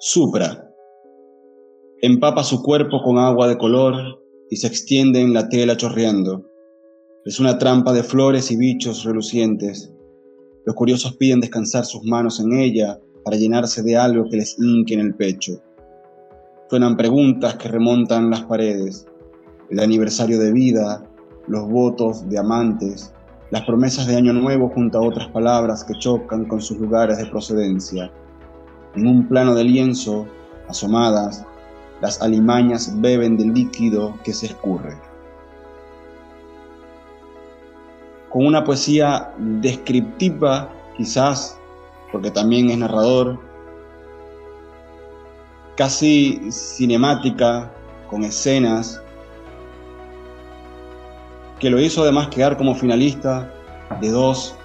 Supra. Empapa su cuerpo con agua de color y se extiende en la tela chorreando. Es una trampa de flores y bichos relucientes. Los curiosos piden descansar sus manos en ella para llenarse de algo que les hinque en el pecho. Suenan preguntas que remontan las paredes. El aniversario de vida, los votos de amantes, las promesas de año nuevo junto a otras palabras que chocan con sus lugares de procedencia. En un plano de lienzo, asomadas, las alimañas beben del líquido que se escurre. Con una poesía descriptiva, quizás, porque también es narrador, casi cinemática, con escenas, que lo hizo además quedar como finalista de dos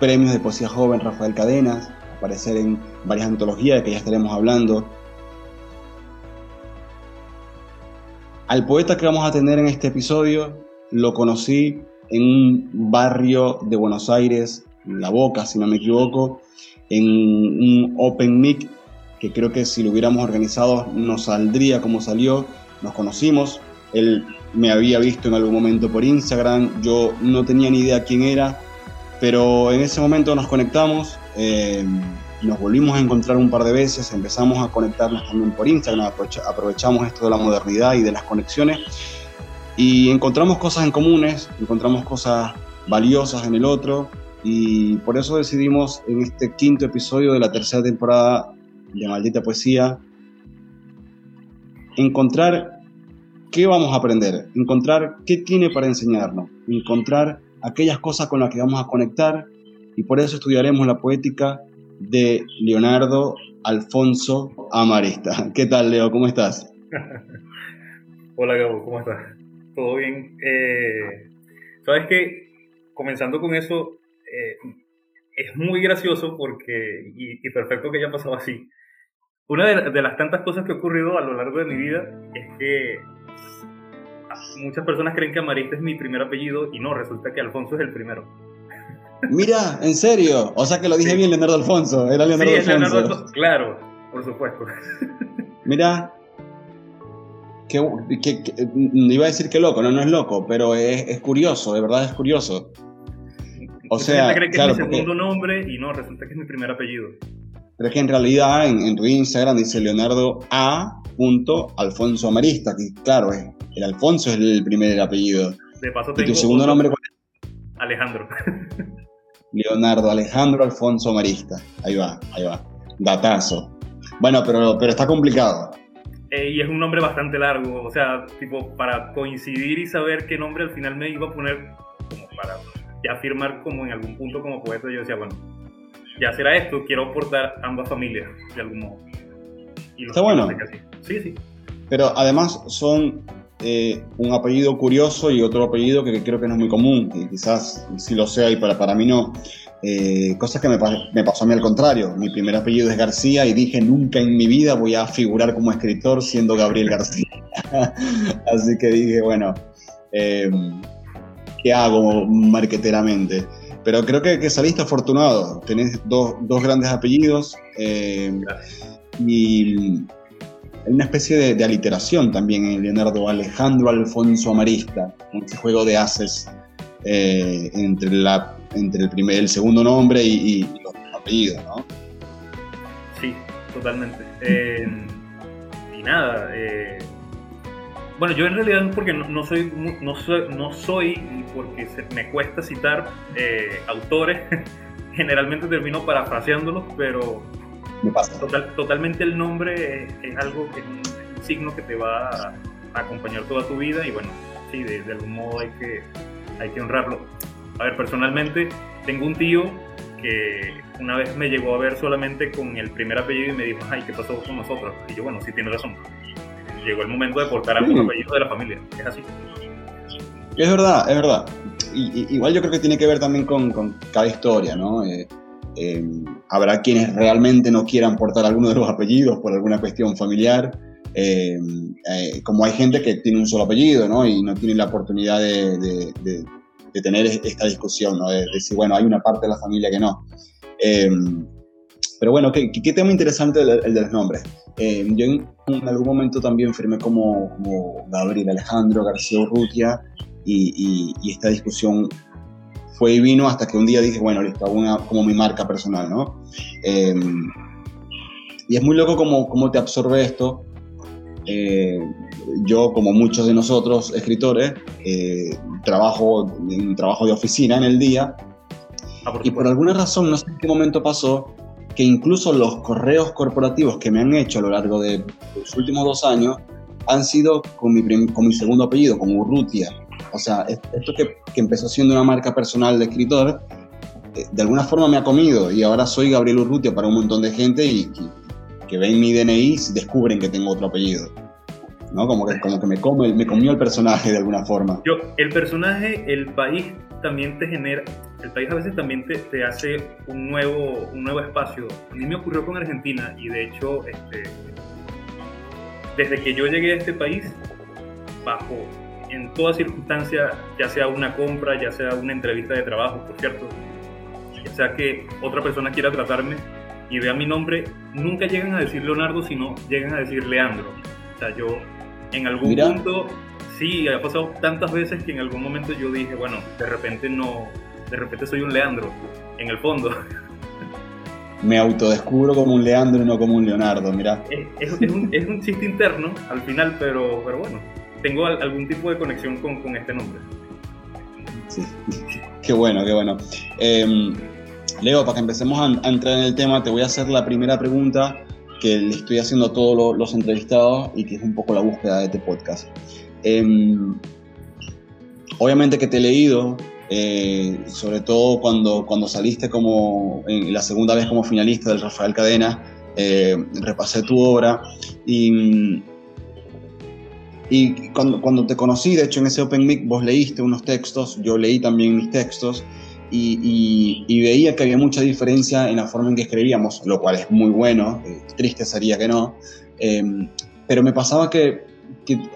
premios de poesía joven Rafael Cadenas, aparecer en varias antologías de que ya estaremos hablando. Al poeta que vamos a tener en este episodio lo conocí en un barrio de Buenos Aires, La Boca, si no me equivoco, en un Open Mic que creo que si lo hubiéramos organizado nos saldría como salió. Nos conocimos, él me había visto en algún momento por Instagram, yo no tenía ni idea quién era, pero en ese momento nos conectamos, eh, nos volvimos a encontrar un par de veces, empezamos a conectarnos también por Instagram, aprovechamos esto de la modernidad y de las conexiones y encontramos cosas en comunes, encontramos cosas valiosas en el otro y por eso decidimos en este quinto episodio de la tercera temporada de Maldita Poesía encontrar qué vamos a aprender, encontrar qué tiene para enseñarnos, encontrar aquellas cosas con las que vamos a conectar y por eso estudiaremos la poética de Leonardo Alfonso Amarista. ¿Qué tal, Leo? ¿Cómo estás? Hola, Gabo, ¿cómo estás? ¿Todo bien? Eh, Sabes que, comenzando con eso, eh, es muy gracioso porque, y, perfecto que haya pasado así. Una de, de, las tantas cosas que ha ocurrido a lo largo de mi vida es que muchas personas creen que Amarista es mi primer apellido y no, resulta que Alfonso es el primero. Mira, en serio. O sea que lo dije bien, Leonardo Alfonso. Era Leonardo sí, Alfonso. Leonardo, claro, por supuesto. Mira. Que, iba a decir que loco, no, no es loco, pero es, curioso, de verdad es curioso. O sea, cree que es mi segundo nombre y no, resulta que es mi primer apellido. Pero es que en realidad en, tu Instagram dice Leonardo A. Alfonso Amarista, que claro, es el Alfonso es el primer apellido. De paso tengo ¿Y tu segundo nombre cuál es? Alejandro. Leonardo Alejandro Alfonso Marista. Ahí va, ahí va. Datazo. Bueno, pero, pero está complicado. Eh, y es un nombre bastante largo. O sea, tipo, para coincidir y saber qué nombre al final me iba a poner, como para ya firmar como en algún punto como poeta, yo decía, bueno, ya será esto, quiero aportar ambas familias, de algún modo. está bueno. Sí, sí. Pero además son eh, un apellido curioso y otro apellido que creo que no es muy común, y quizás sí lo sea y para, para mí no. Eh, cosas que me, me, pasó a mí al contrario. Mi primer apellido es García y dije nunca en mi vida voy a figurar como escritor siendo Gabriel García. Así que dije, bueno, eh, ¿qué hago marqueteramente? Pero creo que, que saliste afortunado. Tenés dos, dos grandes apellidos y una especie de, aliteración también en Leonardo Alejandro Alfonso Amarista, ese juego de haces eh, entre, la, entre el, primer, el segundo nombre y, los apellidos, ¿no? Sí, totalmente. Eh, y nada, eh, bueno, yo en realidad porque no, soy, no soy, no soy porque me cuesta citar autores, generalmente termino parafraseándolos, pero totalmente el nombre es, algo que es un, signo que te va a, acompañar toda tu vida y bueno, sí, de, algún modo hay que, hay que honrarlo. A ver, personalmente tengo un tío que una vez me llegó a ver solamente con el primer apellido y me dijo, ay, ¿qué pasó con nosotros? Y yo, bueno, sí, tiene razón. Llegó el momento de portar algún apellido de la familia. Es así. Es verdad, es verdad. Y, igual yo creo que tiene que ver también con, con cada historia, ¿no? Eh, eh, habrá quienes realmente no quieran portar alguno de los apellidos por alguna cuestión familiar. Eh, eh, como hay gente que tiene un solo apellido ¿no? y no tiene la oportunidad de, tener esta discusión, ¿no? de, decir, bueno, hay una parte de la familia que no. pero bueno, ¿qué, qué tema interesante el, de los nombres. Eh, yo en, algún momento también firmé como, como Gabriel Alejandro García Urrutia y, y, esta discusión fue y vino hasta que un día dije, bueno, listo, hago una, como mi marca personal, ¿no? Eh, y es muy loco cómo, cómo te absorbe esto. Eh, yo, como muchos de nosotros escritores, eh, trabajo en trabajo de oficina en el día ah, y por alguna razón, no sé en qué momento pasó, que incluso los correos corporativos que me han hecho a lo largo de los últimos dos años han sido con mi, con mi segundo apellido, con Urrutia. O sea, esto que, empezó siendo una marca personal de escritor, eh, de alguna forma me ha comido y ahora soy Gabriel Urrutia para un montón de gente y, que ven mi DNI y descubren que tengo otro apellido. ¿no? Como que, como que me, comió el personaje de alguna forma. Yo, el personaje, el país también te genera, el país a veces también te, te, hace un nuevo, un nuevo espacio. A mí me ocurrió con Argentina y de hecho, este, desde que yo llegué a este país, bajo en toda circunstancia, ya sea una compra, ya sea una entrevista de trabajo, por cierto, ya sea que otra persona quiera tratarme y vea mi nombre, nunca llegan a decir Leonardo, sino llegan a decir Leandro. O sea, yo en algún punto, sí, ha pasado tantas veces que en algún momento yo dije, bueno, de repente no, de repente soy un Leandro, en el fondo. Me autodescubro como un Leandro y no como un Leonardo, mira. Es, un, es un, chiste interno al final, pero, pero bueno, tengo algún tipo de conexión con, con este nombre. Qué bueno, qué bueno. Em, Leo, para que empecemos a, entrar en el tema, te voy a hacer la primera pregunta que le estoy haciendo a todos los, entrevistados y que es un poco la búsqueda de este podcast. Em, obviamente que te he leído, eh, sobre todo cuando, cuando saliste como en la segunda vez como finalista del Rafael Cadena, eh, repasé tu obra y, y cuando, cuando te conocí, de hecho en ese Open Mic vos leíste unos textos, yo leí también mis textos y, veía que había mucha diferencia en la forma en que escribíamos, lo cual es muy bueno, eh, triste sería que no, em, pero me pasaba que,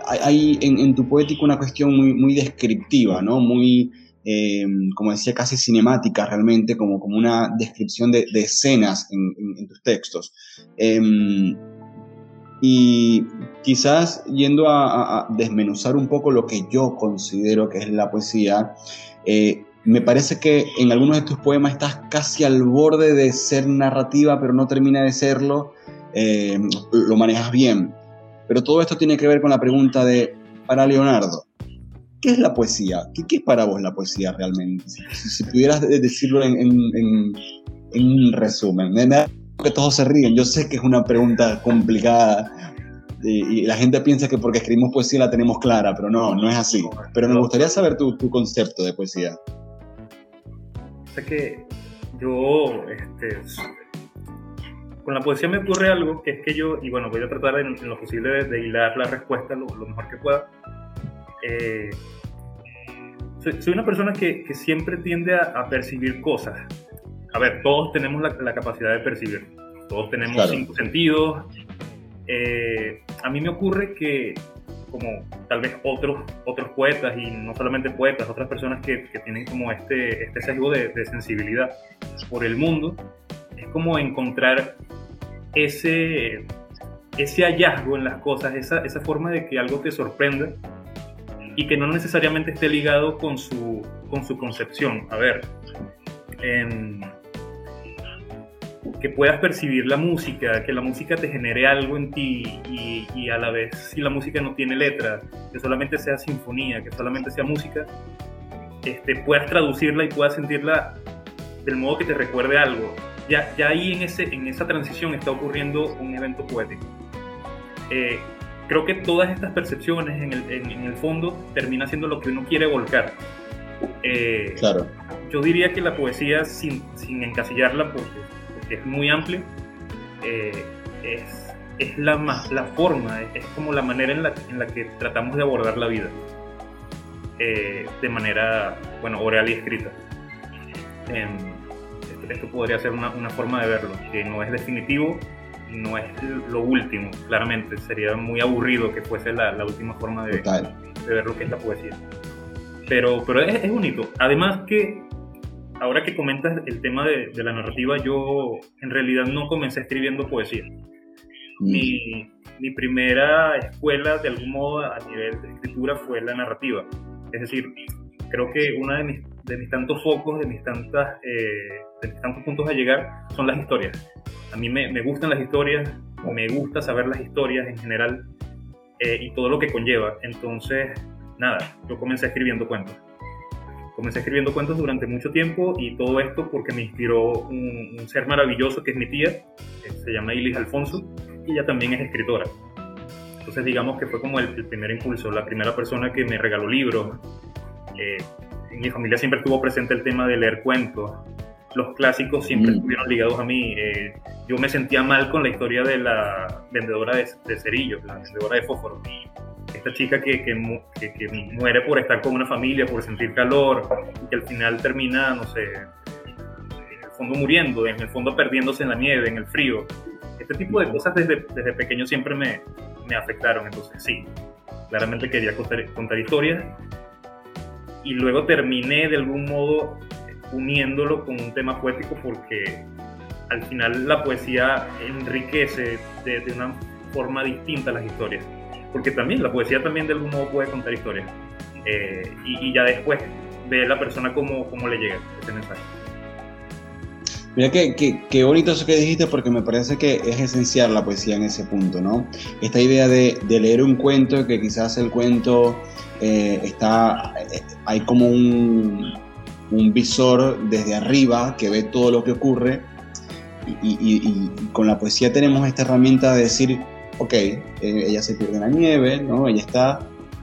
hay en, tu poético una cuestión muy, muy descriptiva, ¿no? muy, em, como decía, casi cinemática realmente, como, como una descripción de, escenas en, tus textos. Y quizás yendo a, a, desmenuzar un poco lo que yo considero que es la poesía, eh, me parece que en algunos de tus poemas estás casi al borde de ser narrativa, pero no termina de serlo. Eh, lo manejas bien. Pero todo esto tiene que ver con la pregunta de, para Leonardo, ¿qué es la poesía? ¿Qué, es para vos la poesía realmente? Si, pudieras decirlo en, un resumen. Que todos se ríen. Yo sé que es una pregunta complicada, y, la gente piensa que porque escribimos poesía la tenemos clara, pero no, no es así. Pero me gustaría saber tu, tu concepto de poesía que yo, este, con la poesía me ocurre algo, que es que yo, y bueno, voy a tratar en, lo posible de, hilar la respuesta lo, mejor que pueda. Eh, soy, una persona que, que siempre tiende a, percibir cosas. A ver, todos tenemos la, la capacidad de percibir, todos tenemos cinco sentidos. Eh, a mí me ocurre que como tal vez otros, otros poetas y no solamente poetas, otras personas que, que tienen como este, este sesgo de, de, sensibilidad por el mundo, es como encontrar ese, ese hallazgo en las cosas, esa, esa forma de que algo te sorprenda y que no necesariamente esté ligado con su, con su concepción. A ver, en que puedas percibir la música, que la música te genere algo en ti y, a la vez si la música no tiene letra, que solamente sea sinfonía, que solamente sea música, este, puedas traducirla y puedas sentirla del modo que te recuerde algo. Ya, ya ahí en, ese, en esa transición está ocurriendo un evento poético. Eh, creo que todas estas percepciones en el, en, el, fondo termina siendo lo que uno quiere volcar. Eh, claro. Yo diría que la poesía, sin, sin encasillarla, porque es muy amplio, eh, es, es la, la forma, es, como la manera en la, en la, que tratamos de abordar la vida, eh, de manera, bueno, oral y escrita. esto, esto, podría ser una, una, forma de verlo, que no es definitivo y no es lo último, claramente. Sería muy aburrido que fuese la, la última forma de, de, ver lo que es la poesía. Pero, pero es, es bonito. Además que ahora que comentas el tema de, la narrativa, yo en realidad no comencé escribiendo poesía. Mm. Mi, mi, primera escuela, de algún modo, a nivel de escritura fue la narrativa. Es decir, creo que uno de mis, de mis tantos focos, de mis, tantas, eh, de mis tantos puntos a llegar, son las historias. A mí me, me gustan las historias, me gusta saber las historias en general eh, y todo lo que conlleva. Entonces, nada, yo comencé escribiendo cuentos. Comencé escribiendo cuentos durante mucho tiempo y todo esto porque me inspiró un, ser maravilloso que es mi tía, que se llama Ilis Alfonso, y ella también es escritora. Entonces digamos que fue como el, primer impulso, la primera persona que me regaló libros. Eh, en mi familia siempre estuvo presente el tema de leer cuentos. Los clásicos siempre mm. estuvieron ligados a mí. Eh, yo me sentía mal con la historia de la vendedora de, de cerillos, la vendedora de fósforos esta chica que, que, que, muere por estar con una familia, por sentir calor, y que al final termina, no sé, en el fondo muriendo, en el fondo perdiéndose en la nieve, en el frío. Este tipo de cosas desde, desde pequeño siempre me, me afectaron, entonces sí, claramente quería contar, contar historias. Y luego terminé de algún modo uniéndolo con un tema poético porque al final la poesía enriquece de, de una forma distinta las historias porque también la poesía también de algún modo puede contar historias. Eh, y, ya después ve la persona cómo, cómo le llega ese mensaje. Mira qué, qué, bonito eso que dijiste porque me parece que es esencial la poesía en ese punto, ¿no? Esta idea de, de leer un cuento, que quizás el cuento eh, está, eh, hay como un, un, visor desde arriba que ve todo lo que ocurre y, y, y, con la poesía tenemos esta herramienta de decir, ok, eh, ella se pierde en la nieve, ¿no? Ella está...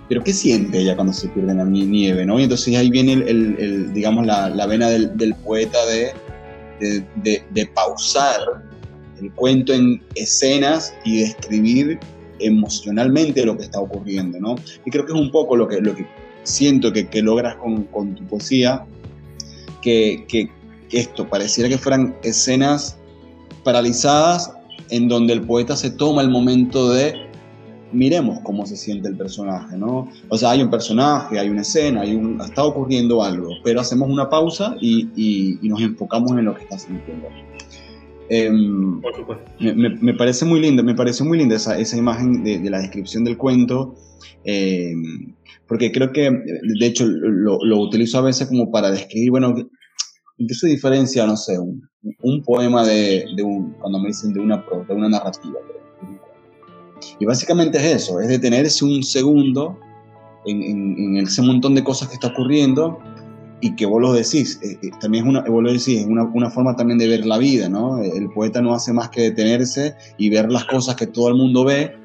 Pero ¿qué siente ella cuando se pierde en la nieve, ¿no? Y entonces ahí viene, el, digamos, la, la vena del, del poeta de, de, de, pausar el cuento en escenas y describir emocionalmente lo que está ocurriendo, ¿no? Y creo que es un poco lo que, lo que siento que, que logras con, con, tu poesía, que, que, esto pareciera que fueran escenas paralizadas en donde el poeta se toma el momento de miremos cómo se siente el personaje, ¿no? O sea, hay un personaje, hay una escena, hay un, está ocurriendo algo, pero hacemos una pausa y, nos enfocamos en lo que está sintiendo. Em, Por supuesto. Me, parece muy linda, me parece muy linda esa, esa imagen de, la descripción del cuento, em, porque creo que, de hecho, lo, lo, utilizo a veces como para describir, bueno, qué se diferencia, no sé, un, un poema de, de, un, cuando me dicen de una, de una narrativa? Y básicamente es eso, es detenerse un segundo en, en, ese montón de cosas que está ocurriendo y que vos lo decís, eh, eh, también es una, vos lo decís, es una, una, forma también de ver la vida, ¿no? El poeta no hace más que detenerse y ver las cosas que todo el mundo ve,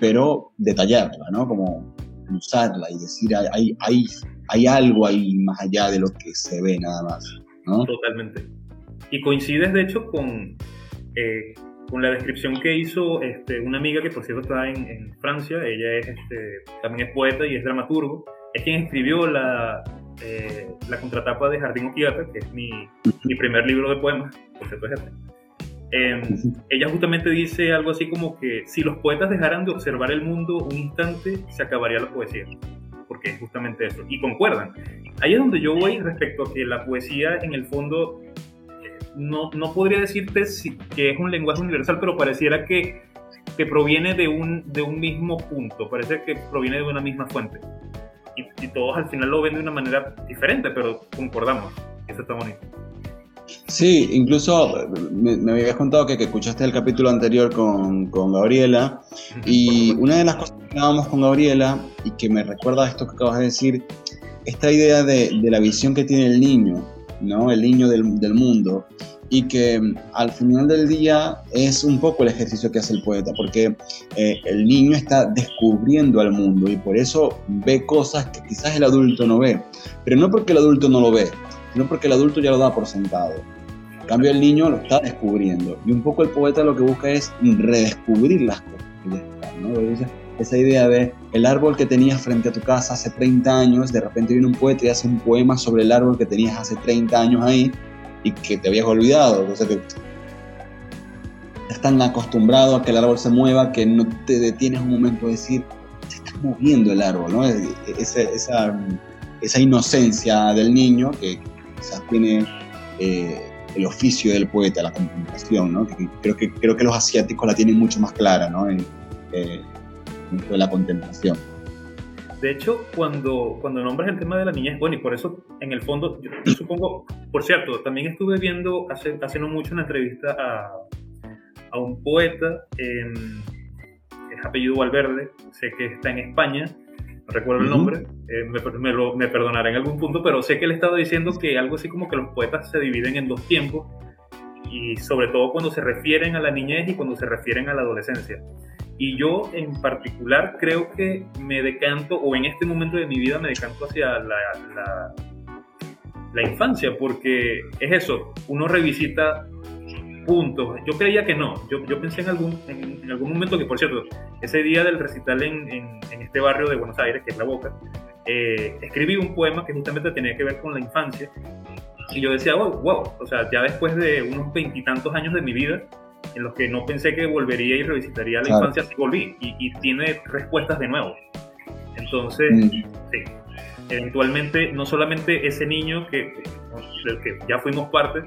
pero detallarla, ¿no? Como usarla y decir, hay, hay, hay algo ahí más allá de lo que se ve nada más. Totalmente. Y coincides, de hecho, con, eh, con la descripción que hizo este, una amiga que, por cierto, está en, Francia. Ella es, este, también es poeta y es dramaturgo. Es quien escribió la, eh, la contratapa de Jardín Oquiata, que es mi, mi, primer libro de poemas, por cierto, es este. Em, ella justamente dice algo así como que si los poetas dejaran de observar el mundo un instante, se acabaría la poesía porque es justamente eso. Y concuerdan. Ahí es donde yo voy respecto a que la poesía, en el fondo, eh, no, no podría decirte si, que es un lenguaje universal, pero pareciera que, que proviene de un, de un mismo punto, parece que proviene de una misma fuente. Y, y todos al final lo ven de una manera diferente, pero concordamos. Eso está bonito. Sí, incluso me, habías contado que, escuchaste el capítulo anterior con, con, Gabriela y una de las cosas que hablábamos con Gabriela y que me recuerda a esto que acabas de decir, esta idea de, de la visión que tiene el niño, ¿no? el niño del, del, mundo y que al final del día es un poco el ejercicio que hace el poeta, porque eh, el niño está descubriendo al mundo y por eso ve cosas que quizás el adulto no ve, pero no porque el adulto no lo ve, sino porque el adulto ya lo da por sentado. En cambio, el niño lo está descubriendo. Y un poco el poeta lo que busca es redescubrir las cosas. Esa idea de el árbol que tenías frente a tu casa hace 30 años, de repente viene un poeta y hace un poema sobre el árbol que tenías hace 30 años ahí y que te habías olvidado. O sea estás tan acostumbrado a que el árbol se mueva que no te detienes un momento a decir, se está moviendo el árbol, ¿no? Esa, esa, inocencia del niño que quizás tiene el oficio del poeta, la contemplación, ¿no? creo, que, creo que los asiáticos la tienen mucho más clara, ¿no? En, de la contemplación. De hecho, cuando, cuando nombras el tema de la niñez, bueno, y por eso, en el fondo, yo, supongo, por cierto, también estuve viendo hace, hace no mucho una entrevista a, a un poeta, eh, es apellido Valverde, sé que está en España, no recuerdo el nombre, eh, me, lo, me, perdonará en algún punto, pero sé que él estaba diciendo que algo así como que los poetas se dividen en dos tiempos, y sobre todo cuando se refieren a la niñez y cuando se refieren a la adolescencia. Y yo en particular creo que me decanto, o en este momento de mi vida me decanto hacia la, la, la infancia, porque es eso, uno revisita puntos. Yo creía que no. Yo, yo pensé en algún, en, algún momento que, por cierto, ese día del recital en, en, este barrio de Buenos Aires, que es La Boca, eh, escribí un poema que justamente tenía que ver con la infancia. Y yo decía, wow, wow, o sea, ya después de unos veintitantos años de mi vida, en los que no pensé que volvería y revisitaría la infancia, sí volví. Y, y, tiene respuestas de nuevo. Entonces, mm. sí, eventualmente, no solamente ese niño que, del que ya fuimos parte,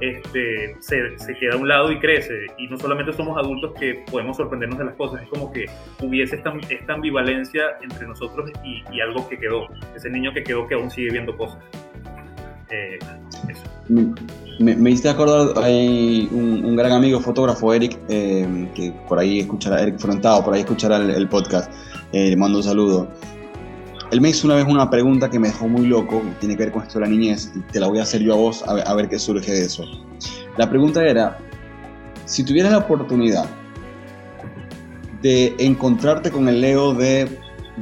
este, se, se, queda a un lado y crece. Y no solamente somos adultos que podemos sorprendernos de las cosas, es como que hubiese esta, esta ambivalencia entre nosotros y, y, algo que quedó, ese niño que quedó que aún sigue viendo cosas. Eh, eso. Me, me, hiciste acordar, hay un, un, gran amigo fotógrafo, Eric, eh, que por ahí escuchará, Eric Frontado, por ahí escuchará el, el podcast, eh, le mando un saludo. Él me hizo una vez una pregunta que me dejó muy loco, tiene que ver con esto de la niñez, y te la voy a hacer yo a vos a ver, qué surge de eso. La pregunta era, si tuvieras la oportunidad de encontrarte con el Leo de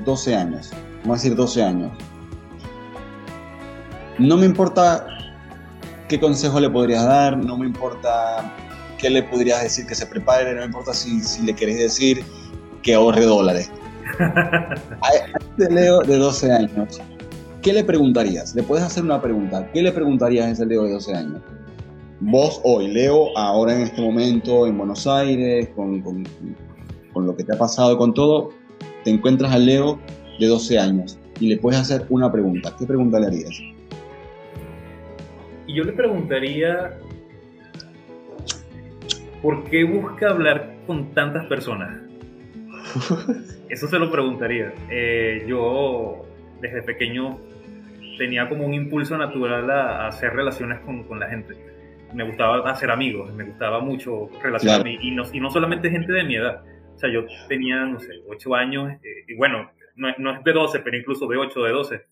12 años, vamos a decir 12 años, no me importa qué consejo le podrías dar, no me importa qué le podrías decir que se prepare, no me importa si, si le querés decir que ahorre dólares a este Leo de 12 años, ¿qué le preguntarías? Le puedes hacer una pregunta. ¿Qué le preguntarías a ese Leo de 12 años? Vos hoy, Leo, ahora en este momento en Buenos Aires, con, con, con lo que te ha pasado, con todo, te encuentras al Leo de 12 años y le puedes hacer una pregunta. ¿Qué pregunta le harías? Y yo le preguntaría, ¿por qué busca hablar con tantas personas? Eso se lo preguntaría. Eh, yo desde pequeño tenía como un impulso natural a, hacer relaciones con, con, la gente. Me gustaba hacer amigos, me gustaba mucho relacionarme. Y, no, y no solamente gente de mi edad. O sea, yo tenía, no sé, 8 años, eh, y bueno, no, no, es de 12, pero incluso de 8, de 12.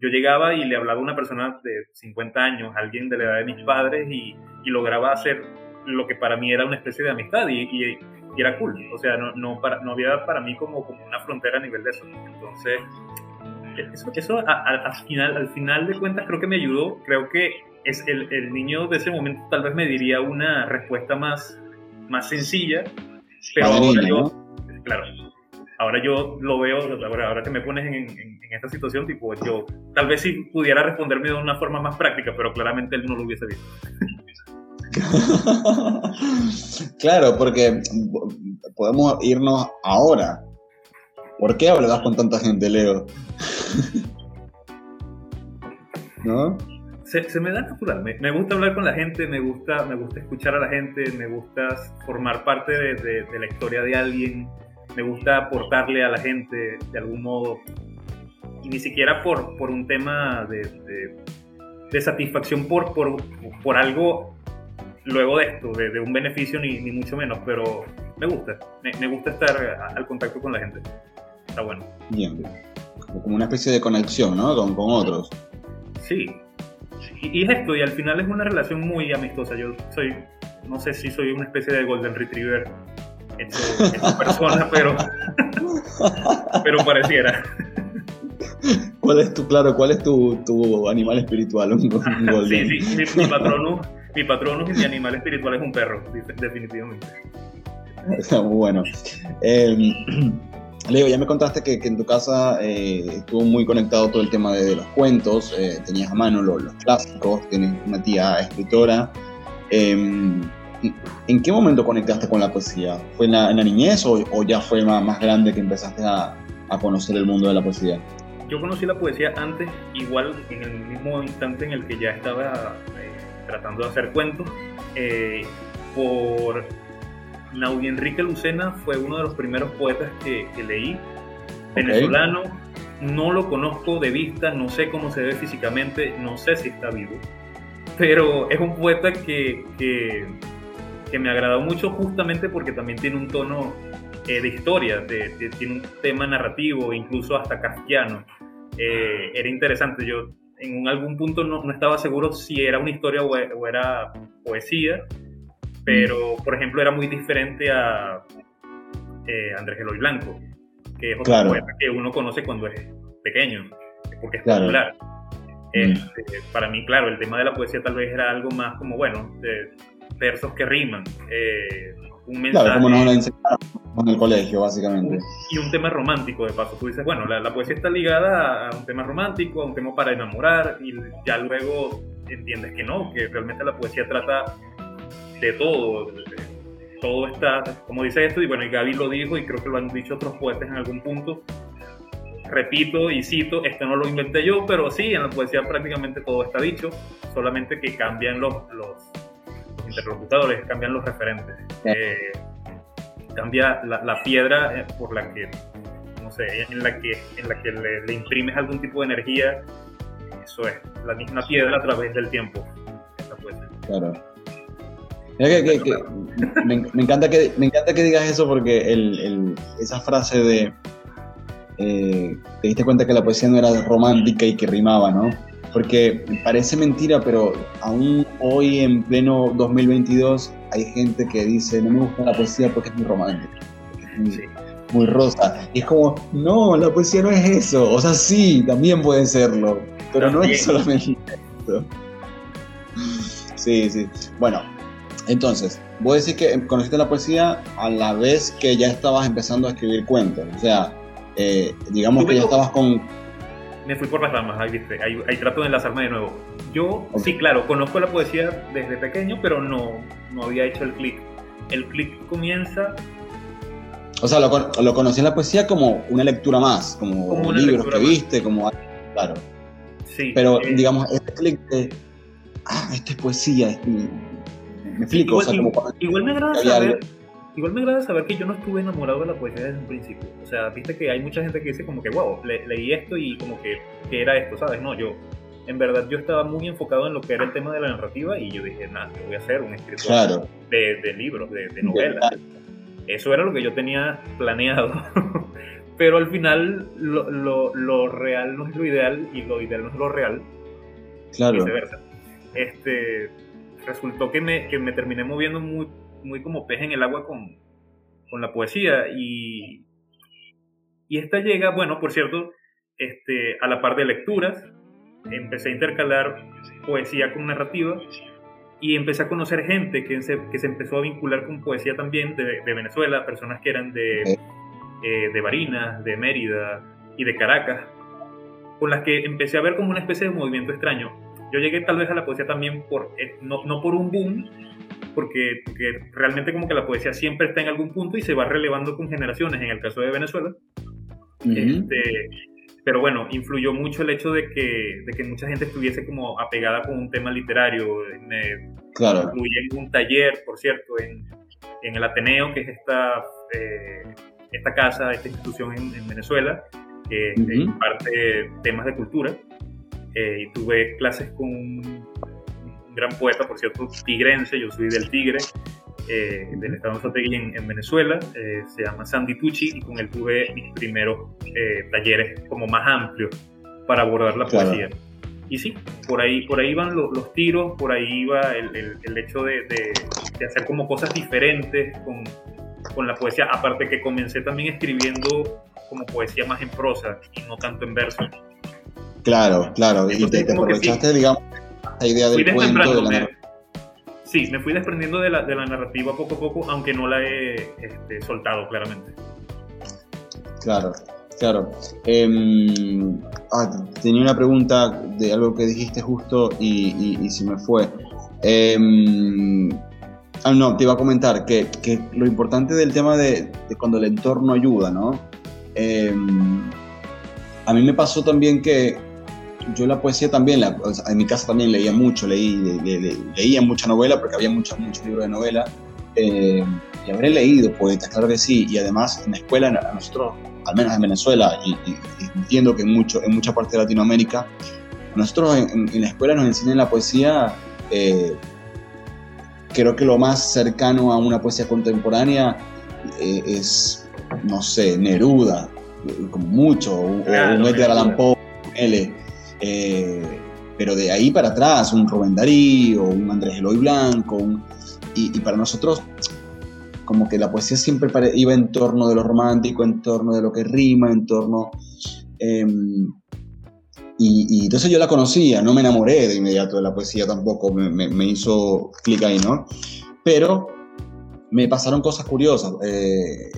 Yo llegaba y le hablaba a una persona de 50 años, alguien de la edad de mis padres, y, y lograba hacer lo que para mí era una especie de amistad. Y, y y era cool. O sea, no, no, para, no había para mí como, como una frontera a nivel de eso. Entonces, eso, eso al, final, al final de cuentas creo que me ayudó. Creo que es el, el, niño de ese momento tal vez me diría una respuesta más, más sencilla, pero ahora yo, claro, ahora yo lo veo, ahora, ahora que me pones en, en, en, esta situación, tipo, yo tal vez si pudiera responderme de una forma más práctica, pero claramente él no lo hubiese visto. claro, porque podemos irnos ahora. ¿Por qué hablas con tanta gente, Leo? ¿No? Se, se, me da natural. Me, me, gusta hablar con la gente, me gusta, me gusta escuchar a la gente, me gusta formar parte de, de, de la historia de alguien, me gusta aportarle a la gente de algún modo. Y ni siquiera por, por un tema de, de satisfacción por, por, por algo luego de esto, de, un beneficio ni, ni, mucho menos, pero me gusta, me, gusta estar al contacto con la gente. Está bueno. Bien, como una especie de conexión, ¿no? Con, con otros. Sí. Y, y, es esto, y al final es una relación muy amistosa. Yo soy, no sé si soy una especie de Golden Retriever hecho, hecho persona, pero, pero pareciera. ¿Cuál es tu, claro, cuál es tu, tu animal espiritual? Un, un golden. Sí, sí, mi, mi patrono mi y mi animal espiritual es un perro, definitivamente. Está muy bueno. Eh, Leo, ya me contaste que, que en tu casa eh, estuvo muy conectado todo el tema de, de los cuentos, eh, tenías a mano los, los, clásicos, tienes una tía escritora. Em, ¿En qué momento conectaste con la poesía? ¿Fue en la, en la niñez o, o, ya fue más, más grande que empezaste a, a, conocer el mundo de la poesía? Yo conocí la poesía antes, igual en el mismo instante en el que ya estaba eh, tratando de hacer cuentos. por Naudi Enrique Lucena fue uno de los primeros poetas que, leí, venezolano. No lo conozco de vista, no sé cómo se ve físicamente, no sé si está vivo, pero es un poeta que, que, que me agradó mucho justamente porque también tiene un tono eh, de historia, tiene un tema narrativo, incluso hasta kafkiano. Eh, era interesante, yo en algún punto no, no, estaba seguro si era una historia o, o era poesía, pero por ejemplo era muy diferente a eh, Andrés Eloy Blanco, que es otro poeta que uno conoce cuando es pequeño, porque es popular. Este, para mí, claro, el tema de la poesía tal vez era algo más como, bueno, de versos que riman, eh, un mensaje. Claro, como nos lo enseñaron en el colegio, básicamente. Y un tema romántico, de paso. Tú dices, bueno, la, la, poesía está ligada a un tema romántico, a un tema para enamorar, y ya luego entiendes que no, que realmente la poesía trata de todo. todo está, como dice esto, y bueno, y Gaby lo dijo, y creo que lo han dicho otros poetas en algún punto. Repito y cito, esto no lo inventé yo, pero sí, en la poesía prácticamente todo está dicho, solamente que cambian los, los, interlocutores, cambian los referentes. Eh, cambia la, piedra eh, por la que, no sé, en la que, en la que le, imprimes algún tipo de energía, eso es, la misma piedra a través del tiempo. Claro me, encanta que, me encanta que digas eso porque esa frase de eh, te diste cuenta que la poesía no era romántica y que rimaba, ¿no? Porque parece mentira, pero aún hoy en pleno 2022 hay gente que dice, no me gusta la poesía porque es muy romántica, es muy, rosa. Y es como, no, la poesía no es eso. O sea, sí, también puede serlo, pero no es solamente eso. Sí, sí. Bueno, entonces, voy a decir que conociste la poesía a la vez que ya estabas empezando a escribir cuentos. O sea, eh, digamos que ya estabas con... Me fui por las ramas, ahí viste, ahí, trato de enlazarme de nuevo. Yo, sí, claro, conozco la poesía desde pequeño, pero no, no había hecho el clic. El clic comienza... O sea, lo, lo conocí en la poesía como una lectura más, como, libros que viste, como... Claro. Sí. Pero, eh, digamos, este clic de... Ah, esta es poesía, este, me explico. Igual, me agrada saber. Igual me agrada saber que yo no estuve enamorado de la poesía desde un principio. O sea, viste que hay mucha gente que dice como que, wow, leí esto y como que, que era esto, ¿sabes? No, yo, en verdad, yo estaba muy enfocado en lo que era el tema de la narrativa y yo dije, nada, yo voy a hacer un escritor de, de, libros, de, de novelas. Eso era lo que yo tenía planeado. Pero al final, lo, lo, lo, real no es lo ideal y lo ideal no es lo real. Claro. Viceversa. Este, resultó que me, que me terminé moviendo muy, muy como pez en el agua con, con la poesía. Y, y esta llega, bueno, por cierto, este, a la par de lecturas, empecé a intercalar poesía con narrativa y empecé a conocer gente que se, que se empezó a vincular con poesía también de, de Venezuela, personas que eran de, eh, de Barinas, de Mérida y de Caracas, con las que empecé a ver como una especie de movimiento extraño yo llegué tal vez a la poesía también por, eh, no, no por un boom, porque, realmente como que la poesía siempre está en algún punto y se va relevando con generaciones, en el caso de Venezuela. este, pero bueno, influyó mucho el hecho de que, de que mucha gente estuviese como apegada con un tema literario. Me claro. Incluí en un taller, por cierto, en, en el Ateneo, que es esta, eh, esta casa, esta institución en, Venezuela, que imparte temas de cultura. Eh, y tuve clases con un, gran poeta, por cierto, tigrense, yo soy del Tigre, eh, del estado de en, en Venezuela, eh, se llama Sandy Tucci, y con él tuve mis primeros talleres como más amplios para abordar la poesía. Y sí, por ahí, por ahí van los, tiros, por ahí va el, el, hecho de, de, de, hacer como cosas diferentes con, con la poesía, aparte que comencé también escribiendo como poesía más en prosa y no tanto en verso. Claro, claro. y te, aprovechaste, digamos, la idea del cuento, de la narrativa. Sí, me fui desprendiendo de la, de la, narrativa poco a poco, aunque no la he este, soltado claramente. Claro, claro. Em, ah, tenía una pregunta de algo que dijiste justo y, y, se me fue. Em, ah, no, te iba a comentar que, que, lo importante del tema de, de cuando el entorno ayuda, ¿no? Em, a mí me pasó también que yo la poesía también, la, en mi casa también leía mucho, leí, leía mucha novela porque había muchos muchos libros de novela. Eh, y habré leído poetas, claro que sí, y además en la escuela, a nosotros, al menos en Venezuela, y, entiendo que en, mucho, en mucha parte de Latinoamérica, nosotros en, la escuela nos enseñan la poesía, eh, creo que lo más cercano a una poesía contemporánea eh, es, no sé, Neruda, como mucho, o, un Edgar Allan Poe, L. Eh, pero de ahí para atrás, un Rubén Darío, un Andrés Eloy Blanco, y, para nosotros como que la poesía siempre iba en torno de lo romántico, en torno de lo que rima, en torno... Em, y, entonces yo la conocía, no me enamoré de inmediato de la poesía tampoco, me, hizo clic ahí, ¿no? Pero me pasaron cosas curiosas. Eh,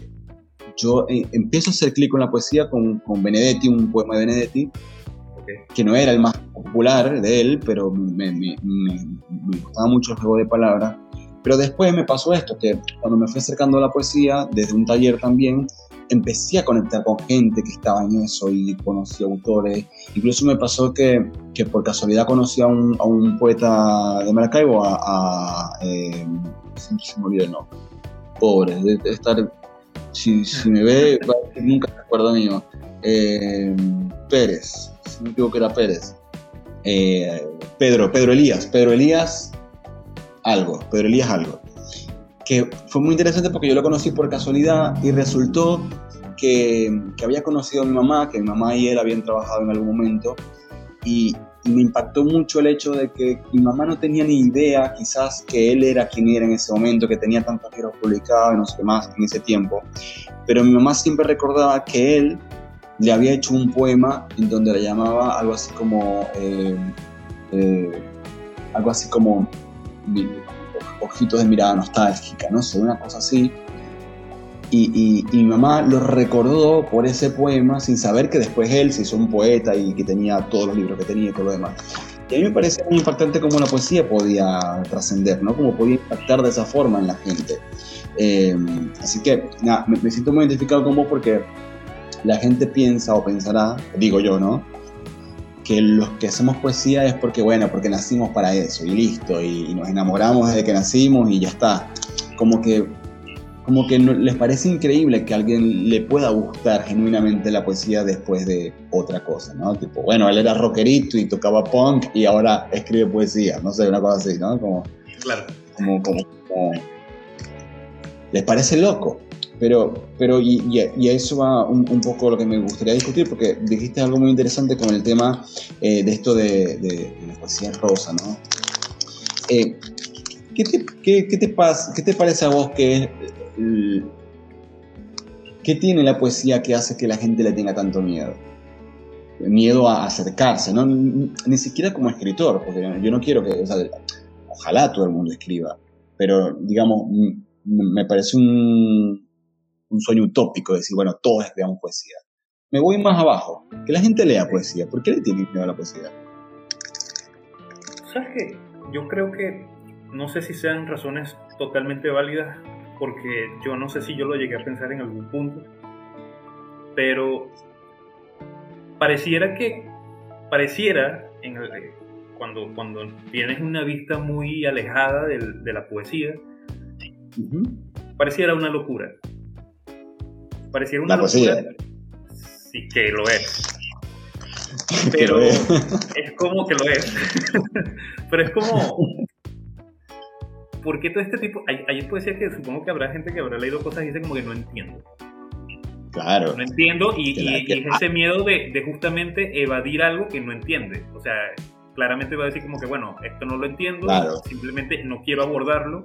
yo eh, empiezo a hacer clic con la poesía con, con, Benedetti, un poema de Benedetti, que no era el más popular de él, pero me, me, me gustaba mucho el juego de palabras. Pero después me pasó esto, que cuando me fui acercando a la poesía, desde un taller también, empecé a conectar con gente que estaba en eso y conocí autores. Incluso me pasó que, que por casualidad conocí a un, a un poeta de Maracaibo, a... a eh, se me olvidó el nombre. Pobre, de, estar... Si, si, me ve, nunca me acuerdo mío. Eh, Pérez, si no me equivoco era Pérez. Eh, Pedro, Pedro Elías. Pedro Elías algo, Pedro Elías algo. Que fue muy interesante porque yo lo conocí por casualidad y resultó que, que, había conocido a mi mamá, que mi mamá y él habían trabajado en algún momento, y, me impactó mucho el hecho de que mi mamá no tenía ni idea quizás que él era quien era en ese momento, que tenía tantos libros publicados y no sé qué más en ese tiempo, pero mi mamá siempre recordaba que él le había hecho un poema en donde le llamaba algo así como... Eh, eh, algo así como ojitos de mirada nostálgica, no sé, una cosa así. Y, mi mamá lo recordó por ese poema sin saber que después él se hizo un poeta y que tenía todos los libros que tenía y todo lo demás. Y a mí me parece muy importante cómo la poesía podía trascender, ¿no? Cómo podía impactar de esa forma en la gente. Eh, así que, nada, me, me, siento muy identificado con vos porque la gente piensa o pensará, digo yo, ¿no? que los que hacemos poesía es porque, bueno, porque nacimos para eso y listo, y, nos enamoramos desde que nacimos y ya está. Como que, como que les parece increíble que a alguien le pueda gustar genuinamente la poesía después de otra cosa, ¿no? Tipo, bueno, él era rockerito y tocaba punk y ahora escribe poesía, no sé, una cosa así, ¿no? Como, claro. como, como, como les parece loco. Pero, pero y, a eso va un, poco lo que me gustaría discutir, porque dijiste algo muy interesante con el tema eh, de esto de, la poesía rosa, ¿no? Eh, ¿qué, te, qué, qué, te pasa, ¿Qué te parece a vos que es... ¿Qué tiene la poesía que hace que la gente le tenga tanto miedo? Miedo a acercarse, ¿no? Ni siquiera como escritor, porque yo no quiero que, ojalá todo el mundo escriba, pero digamos, me parece un, un sueño utópico, decir, bueno, todos escribamos poesía. Me voy más abajo, que la gente lea poesía. ¿Por qué le tiene miedo a la poesía? ¿Sabes qué? Yo creo que no sé si sean razones totalmente válidas, porque yo no sé si yo lo llegué a pensar en algún punto, pero pareciera que, pareciera, en cuando, cuando tienes una vista muy alejada de, la poesía, pareciera una locura. Pareciera una locura. Sí, que lo es. Pero es. como que lo es. Pero es como. ¿Por qué todo este tipo.? Hay, hay poesía que supongo que habrá gente que habrá leído cosas y dice como que no entiendo. Claro. No entiendo y, es ese miedo de, de, justamente evadir algo que no entiende. O sea, claramente va a decir como que, bueno, esto no lo entiendo, simplemente no quiero abordarlo.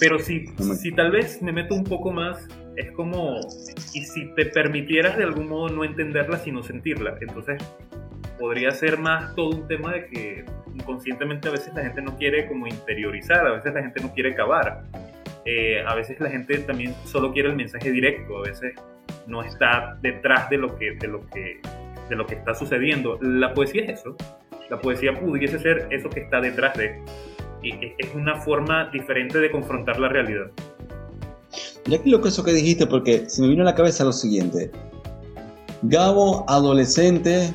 Pero si, si tal vez me meto un poco más es como, y si te permitieras de algún modo no entenderla sino sentirla, entonces podría ser más todo un tema de que inconscientemente a veces la gente no quiere como interiorizar, a veces la gente no quiere cavar, eh, a veces la gente también solo quiere el mensaje directo, a veces no está detrás de lo que, de lo que, de lo que está sucediendo. La poesía es eso, la poesía pudiese ser eso que está detrás de, es una forma diferente de confrontar la realidad. Ya que lo que eso que dijiste, porque se me vino a la cabeza lo siguiente. Gabo, adolescente,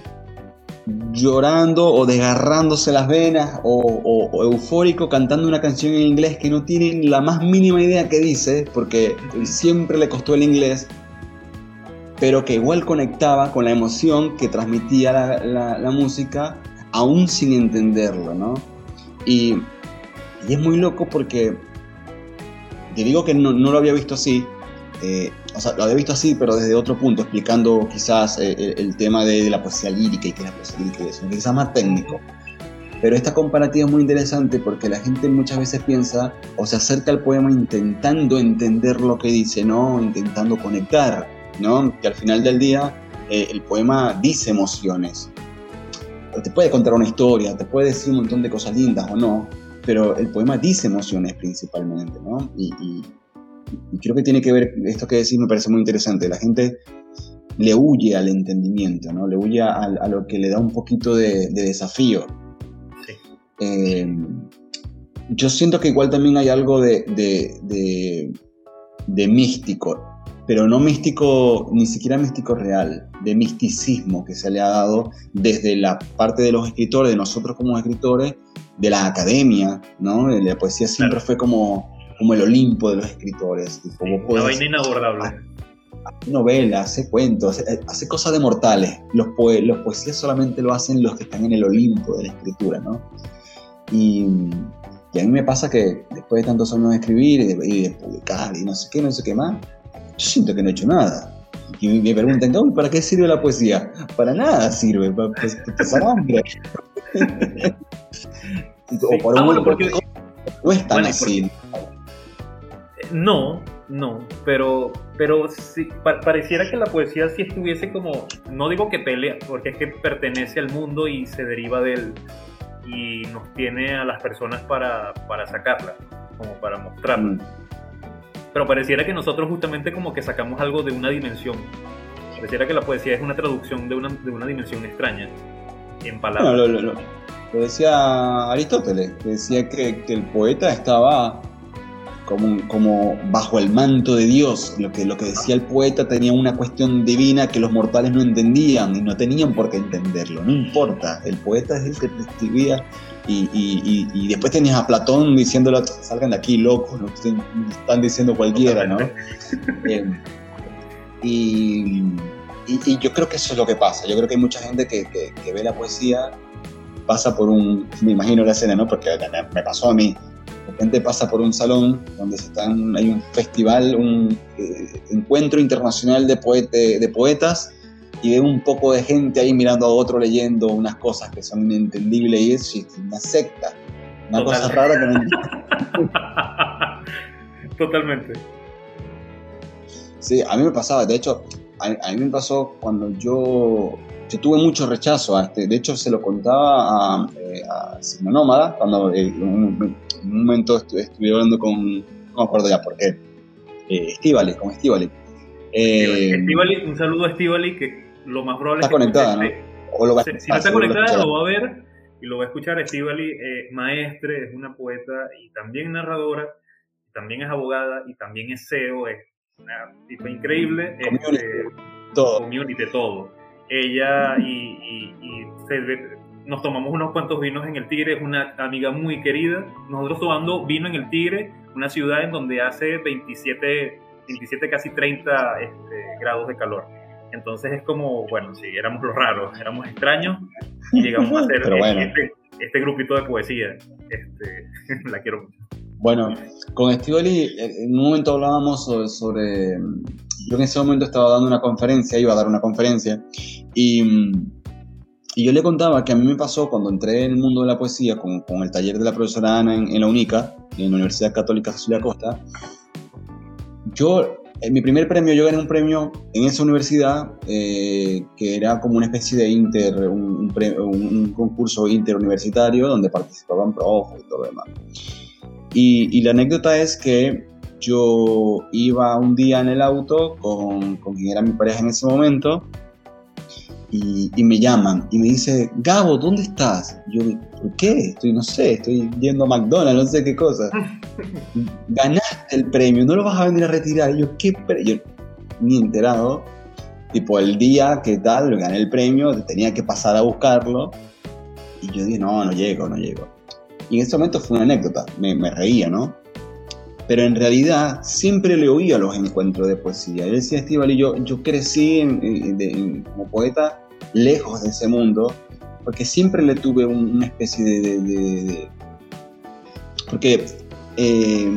llorando o desgarrándose las venas o, eufórico cantando una canción en inglés que no tiene la más mínima idea que dice, porque siempre le costó el inglés, pero que igual conectaba con la emoción que transmitía la, música, aún sin entenderlo, ¿no? Y, es muy loco porque, te digo que no, no lo había visto así, eh, o sea, lo había visto así, pero desde otro punto, explicando quizás eh, el, tema de, la poesía lírica y que la poesía lírica es quizás más técnico. Pero esta comparativa es muy interesante porque la gente muchas veces piensa o se acerca al poema intentando entender lo que dice, ¿no? Intentando conectar, ¿no? Que al final del día eh, el poema dice emociones. Te puede contar una historia, te puede decir un montón de cosas lindas o no, pero el poema dice emociones principalmente, ¿no? y, y creo que tiene que ver, esto que decís me parece muy interesante, la gente le huye al entendimiento, ¿no? Le huye a, lo que le da un poquito de, desafío. Sí. Eh, yo siento que igual también hay algo de, de, místico, pero no místico, ni siquiera místico real, de misticismo que se le ha dado desde la parte de los escritores, de nosotros como escritores, de la academia, ¿no? La poesía siempre fue como como el Olimpo de los escritores. Tipo, una vaina inabordable. Hace novelas, hace cuentos, hace, cosas de mortales. Los, los poesías solamente lo hacen los que están en el Olimpo de la escritura, ¿no? Y, y a mí me pasa que después de tantos años de escribir y de, publicar y no sé qué, no sé qué más, yo siento que no he hecho nada. Y me preguntan, ¿para qué sirve la poesía? Para nada sirve, para pasar hambre. o para ah, un porque... No es tan así. No, no, pero, pero sí, pareciera que la poesía sí estuviese como, no digo que pelea, porque es que pertenece al mundo y se deriva de él y nos tiene a las personas para, para sacarla, como para mostrarla. Mm. Pero pareciera que nosotros justamente como que sacamos algo de una dimensión. Pareciera que la poesía es una traducción de una, de una dimensión extraña en palabras. No, lo, decía Aristóteles, que decía que, que el poeta estaba como, como bajo el manto de Dios. Lo que, lo que decía el poeta tenía una cuestión divina que los mortales no entendían y no tenían por qué entenderlo. No importa, el poeta es el que te escribía y, y, después tenías a Platón diciéndolo, salgan de aquí locos, lo están diciendo cualquiera, ¿no? Eh, y, yo creo que eso es lo que pasa. Yo creo que hay mucha gente que, que ve la poesía, pasa por un, me imagino la escena, ¿no? Porque me pasó a mí de repente pasa por un salón donde se están, hay un festival, un eh, encuentro internacional de, de poetas y ve un poco de gente ahí mirando a otro leyendo unas cosas que son inentendibles y es una secta, una cosa rara que no Totalmente. Sí, a mí me pasaba, de hecho, a, mí me pasó cuando yo, tuve mucho rechazo a este, de hecho se lo contaba a, eh, a Nómada, cuando eh, en un momento estuve hablando con, no me acuerdo ya por qué, eh, Estivali, con Estivali. Eh, un saludo a Estivali que lo más probable está conectada, ¿no? O lo va, si, no está conectada, lo, va a ver y lo va a escuchar. Estivali es maestre, es una poeta y también narradora, también es abogada y también es CEO, es una tipo increíble. Community, este, todo. Community, todo. Ella y, y, y se, nos tomamos unos cuantos vinos en el Tigre, es una amiga muy querida. Nosotros tomando vino en el Tigre, una ciudad en donde hace 27, 27 casi 30 este, grados de calor. Entonces es como, bueno, sí, éramos los raros, éramos extraños y llegamos a hacer este, este, grupito de poesía. Este, la quiero mucho. Bueno, con Estivali en un momento hablábamos sobre, sobre, Yo en ese momento estaba dando una conferencia, iba a dar una conferencia, y y yo le contaba que a mí me pasó cuando entré en el mundo de la poesía con, con el taller de la profesora Ana en, la UNICA, en la Universidad Católica Cecilia Costa. Yo, en mi primer premio, yo gané un premio en esa universidad eh, que era como una especie de inter, un, un, concurso interuniversitario donde participaban profes y todo lo demás. Y, y, la anécdota es que yo iba un día en el auto con, con quien era mi pareja en ese momento y, me llaman y me dice, Gabo, ¿dónde estás? Yo, ¿por qué? Estoy, no sé, estoy yendo a McDonald's, no sé qué cosa. Ganaste el premio, no lo vas a venir a retirar. Y yo, ¿qué premio? Ni enterado. tipo el día que tal, gané el premio, tenía que pasar a buscarlo. Y yo dije, no, no llego, no llego. Y en ese momento fue una anécdota, me, reía, ¿no? Pero en realidad siempre le oía los encuentros de poesía. Él decía, Estival, y yo, yo crecí como poeta lejos de ese mundo, porque siempre le tuve una especie de... porque eh,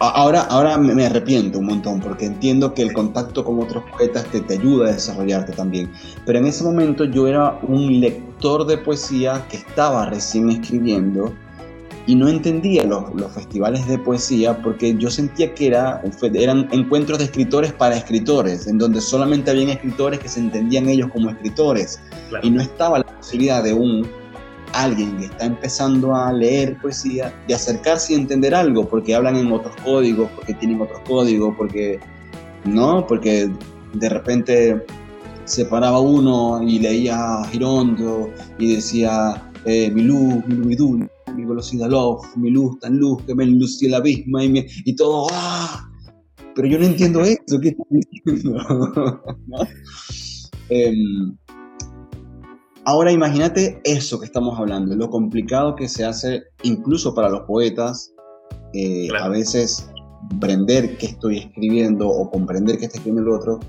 ahora, ahora me arrepiento un montón, porque entiendo que el contacto con otros poetas te, te ayuda a desarrollarte también. Pero en ese momento yo era un lector de poesía que estaba recién escribiendo y no entendía los, los, festivales de poesía porque yo sentía que era, eran encuentros de escritores para escritores, en donde solamente habían escritores que se entendían ellos como escritores y no estaba la posibilidad de un alguien que está empezando a leer poesía de acercarse y entender algo porque hablan en otros códigos, porque tienen otros códigos, porque no, porque de repente se paraba uno y leía Girondo y decía eh, mi luz, mi luz, mi velocidad love, mi luz tan luz que me enlució el abismo y, todo, ¡ah! Pero yo no entiendo eso, ¿qué está diciendo? Em, ahora imagínate eso que estamos hablando, lo complicado que se hace incluso para los poetas, eh, a veces comprender qué estoy escribiendo o comprender qué está escribiendo el otro.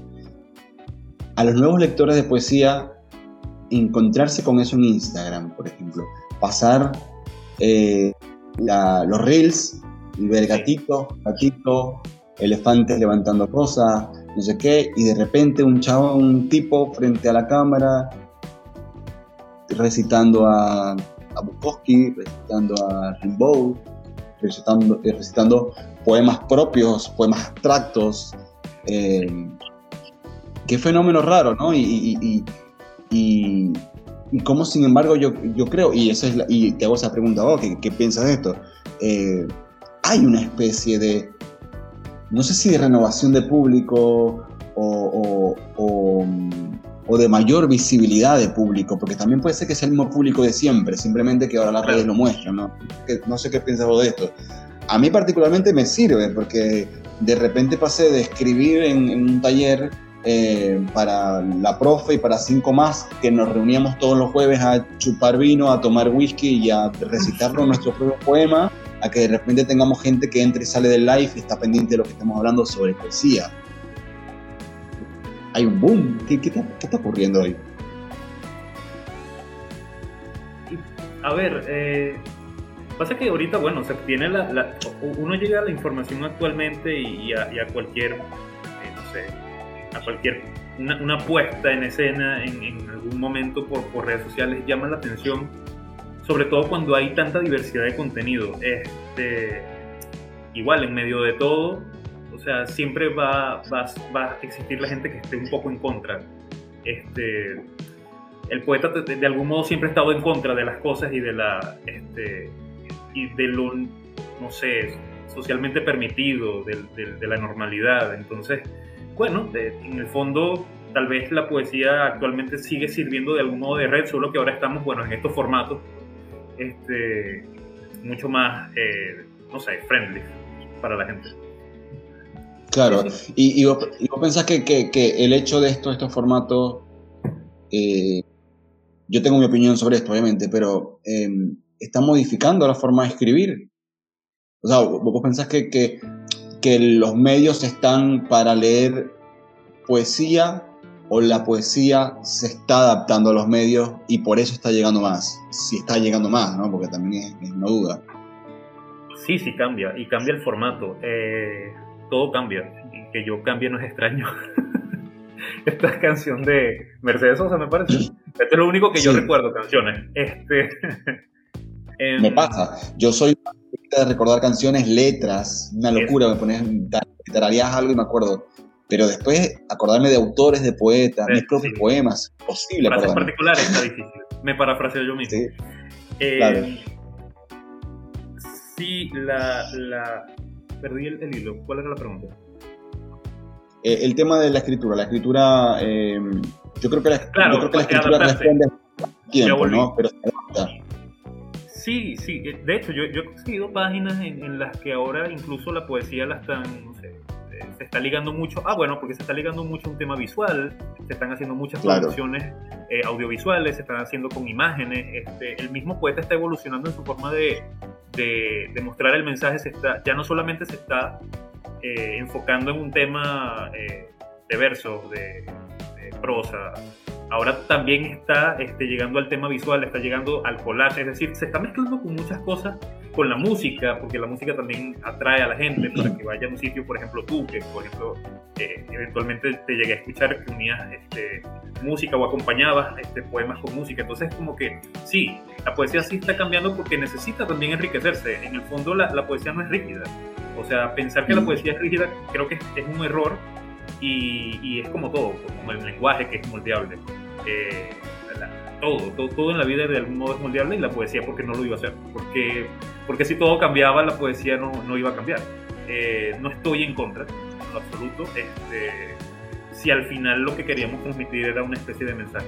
A los nuevos lectores de poesía, encontrarse con eso en Instagram, por ejemplo, pasar eh, los reels, y ver gatito, gatito, elefantes levantando cosas, no sé qué, y de repente un chavo, un tipo frente a la cámara recitando a, Bukowski, recitando a Rimbaud, recitando, eh, recitando poemas propios, poemas abstractos. Eh, qué fenómeno raro, ¿no? y, y cómo, sin embargo, yo, yo creo, y, eso es y te hago esa pregunta, oh, ¿qué, piensas de esto? Eh, hay una especie de, no sé si de renovación de público o, o, de mayor visibilidad de público, porque también puede ser que sea el mismo público de siempre, simplemente que ahora las redes lo muestran, ¿no? no sé qué piensas vos de esto. A mí particularmente me sirve, porque de repente pasé de escribir en, en un taller eh, para la profe y para cinco más, que nos reuníamos todos los jueves a chupar vino, a tomar whisky y a recitarnos nuestro propio poema, a que de repente tengamos gente que entre y sale del live y está pendiente de lo que estamos hablando sobre poesía. Hay un boom. ¿Qué, está, ocurriendo hoy? A ver, eh, pasa que ahorita, bueno, se tiene la, uno llega a la información actualmente y, a, cualquier, eh, no sé, a cualquier una, puesta en escena en, algún momento por, por, redes sociales llama la atención, sobre todo cuando hay tanta diversidad de contenido. Este, igual, en medio de todo, o sea, siempre va, va, va a existir la gente que esté un poco en contra. Este, el poeta de, algún modo siempre ha estado en contra de las cosas y de la este, y de lo no sé socialmente permitido de, de la normalidad entonces bueno, en el fondo tal vez la poesía actualmente sigue sirviendo de algún modo de red, solo que ahora estamos, bueno, en estos formatos este, mucho más, eh, no sé, friendly para la gente. Claro, y, vos, pensás que, el hecho de esto, estos formatos, eh, yo tengo mi opinión sobre esto, obviamente, pero em, está modificando la forma de escribir. O sea, vos pensás que, que los medios están para leer poesía o la poesía se está adaptando a los medios y por eso está llegando más. Si está llegando más, ¿no? Porque también es, una duda. Sí, sí cambia y cambia el formato. Eh, todo cambia. Y que yo cambie no es extraño. Esta canción de Mercedes Sosa, me parece. Este es lo único que yo recuerdo, canciones. Este. me em, pasa. Yo soy de recordar canciones, letras, una locura, me pones, tararías algo y me acuerdo. Pero después acordarme de autores, de poetas, mis propios poemas, posible. Frases particulares está difícil. Me parafraseo yo mismo. Sí, eh, claro. sí la, la, Perdí el, hilo. ¿Cuál era la pregunta? Eh, el tema de la escritura. La escritura... Eh, yo creo que la, claro, yo creo que la escritura responde tiempo, ¿no? Pero Sí, sí. Eh, de hecho, yo, yo he conseguido páginas en, las que ahora incluso la poesía la están, se está ligando mucho, ah bueno, porque se está ligando mucho un tema visual, se están haciendo muchas producciones eh, audiovisuales, se están haciendo con imágenes, este, el mismo poeta está evolucionando en su forma de, de, mostrar el mensaje, se está, ya no solamente se está eh, enfocando en un tema de verso, de, de prosa, ahora también está este, llegando al tema visual, está llegando al collage, es decir, se está mezclando con muchas cosas, con la música, porque la música también atrae a la gente para que vaya a un sitio, por ejemplo, tú, que por ejemplo, eh, eventualmente te llegué a escuchar que unías este, música o acompañabas este, poemas con música, entonces como que sí, la poesía sí está cambiando porque necesita también enriquecerse, en el fondo la, la poesía no es rígida, o sea, pensar que la poesía es rígida creo que es, es un error y, y, es como todo, como el lenguaje que es moldeable. Eh, todo, todo, en la vida de algún modo es moldeable y la poesía porque no lo iba a hacer. Porque, porque si todo cambiaba, la poesía no, no iba a cambiar. Eh, no estoy en contra, en lo absoluto. Este, si al final lo que queríamos transmitir era una especie de mensaje.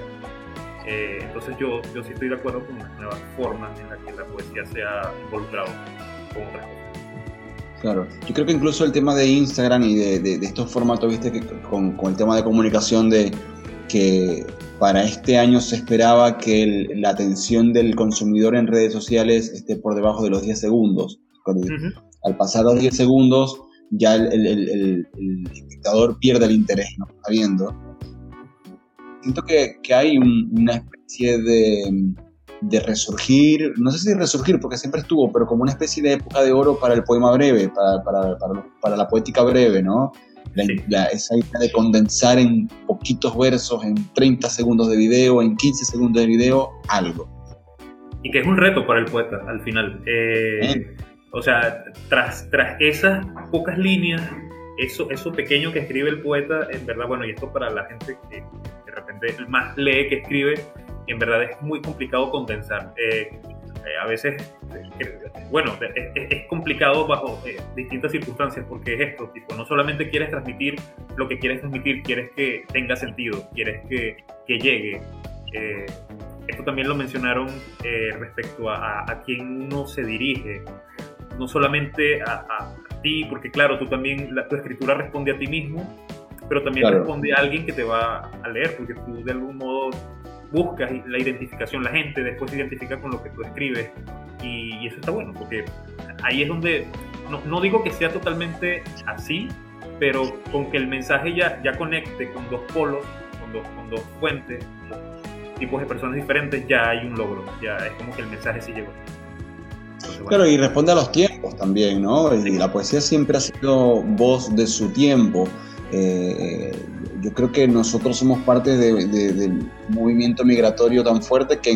Eh, entonces yo, yo sí estoy de acuerdo con una nueva forma en la que la poesía sea involucrado con otras cosas. Claro, yo creo que incluso el tema de Instagram y de, de, estos formatos, viste, que con, con, el tema de comunicación de que para este año se esperaba que la atención del consumidor en redes sociales esté por debajo de los 10 segundos. Al pasar los 10 segundos, ya el, espectador pierde el interés, ¿no? Está viendo. Siento que, que hay una especie de, de, resurgir, no sé si resurgir, porque siempre estuvo, pero como una especie de época de oro para el poema breve, para, para, para, para la poética breve, ¿no? Esa idea de condensar en poquitos versos, en 30 segundos de video, en 15 segundos de video, algo. Y que es un reto para el poeta al final. Eh, o sea, tras, tras esas pocas líneas, eso, eso pequeño que escribe el poeta, en verdad, bueno, y esto para la gente que de repente más lee que escribe, en verdad es muy complicado condensar. Eh, eh, a veces, eh, bueno, es, complicado bajo eh, distintas circunstancias porque es esto, tipo, no solamente quieres transmitir lo que quieres transmitir, quieres que tenga sentido, quieres que, que llegue. esto también lo mencionaron respecto a, a, quién uno se dirige, no solamente a, a, ti, porque claro, tú también, la, tu escritura responde a ti mismo, pero también responde a alguien que te va a leer, porque tú de algún modo buscas la identificación, la gente después se identifica con lo que tú escribes y, eso está bueno, porque ahí es donde, no, digo que sea totalmente así, pero con que el mensaje ya, ya conecte con dos polos, con dos, con dos fuentes, tipos de personas diferentes, ya hay un logro, ya es como que el mensaje sí llegó. Claro, y responde a los tiempos también, ¿no? Y la poesía siempre ha sido voz de su tiempo. Eh, yo creo que nosotros somos parte del movimiento migratorio tan fuerte que,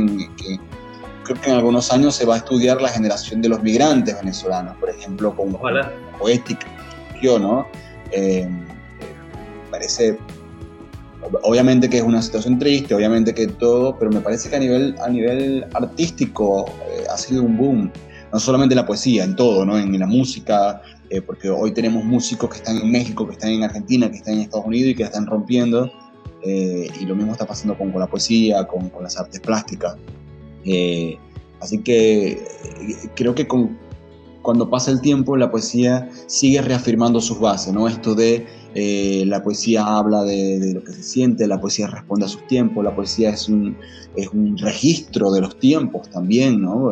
creo que en algunos años se va a estudiar la generación de los migrantes venezolanos, por ejemplo, con poética, ¿no? Eh, parece, obviamente que es una situación triste, obviamente que todo, pero me parece que a nivel, a nivel artístico eh, ha sido un boom, no solamente en la poesía, en todo, ¿no? En la música, eh, porque hoy tenemos músicos que están en México, que están en Argentina, que están en Estados Unidos y que están rompiendo, eh, y lo mismo está pasando con, con la poesía, con, con, las artes plásticas. Eh, así que creo que con, cuando pasa el tiempo la poesía sigue reafirmando sus bases, ¿no? Esto de la poesía habla de, de, lo que se siente, la poesía responde a sus tiempos, la poesía es un, es un registro de los tiempos también, ¿no?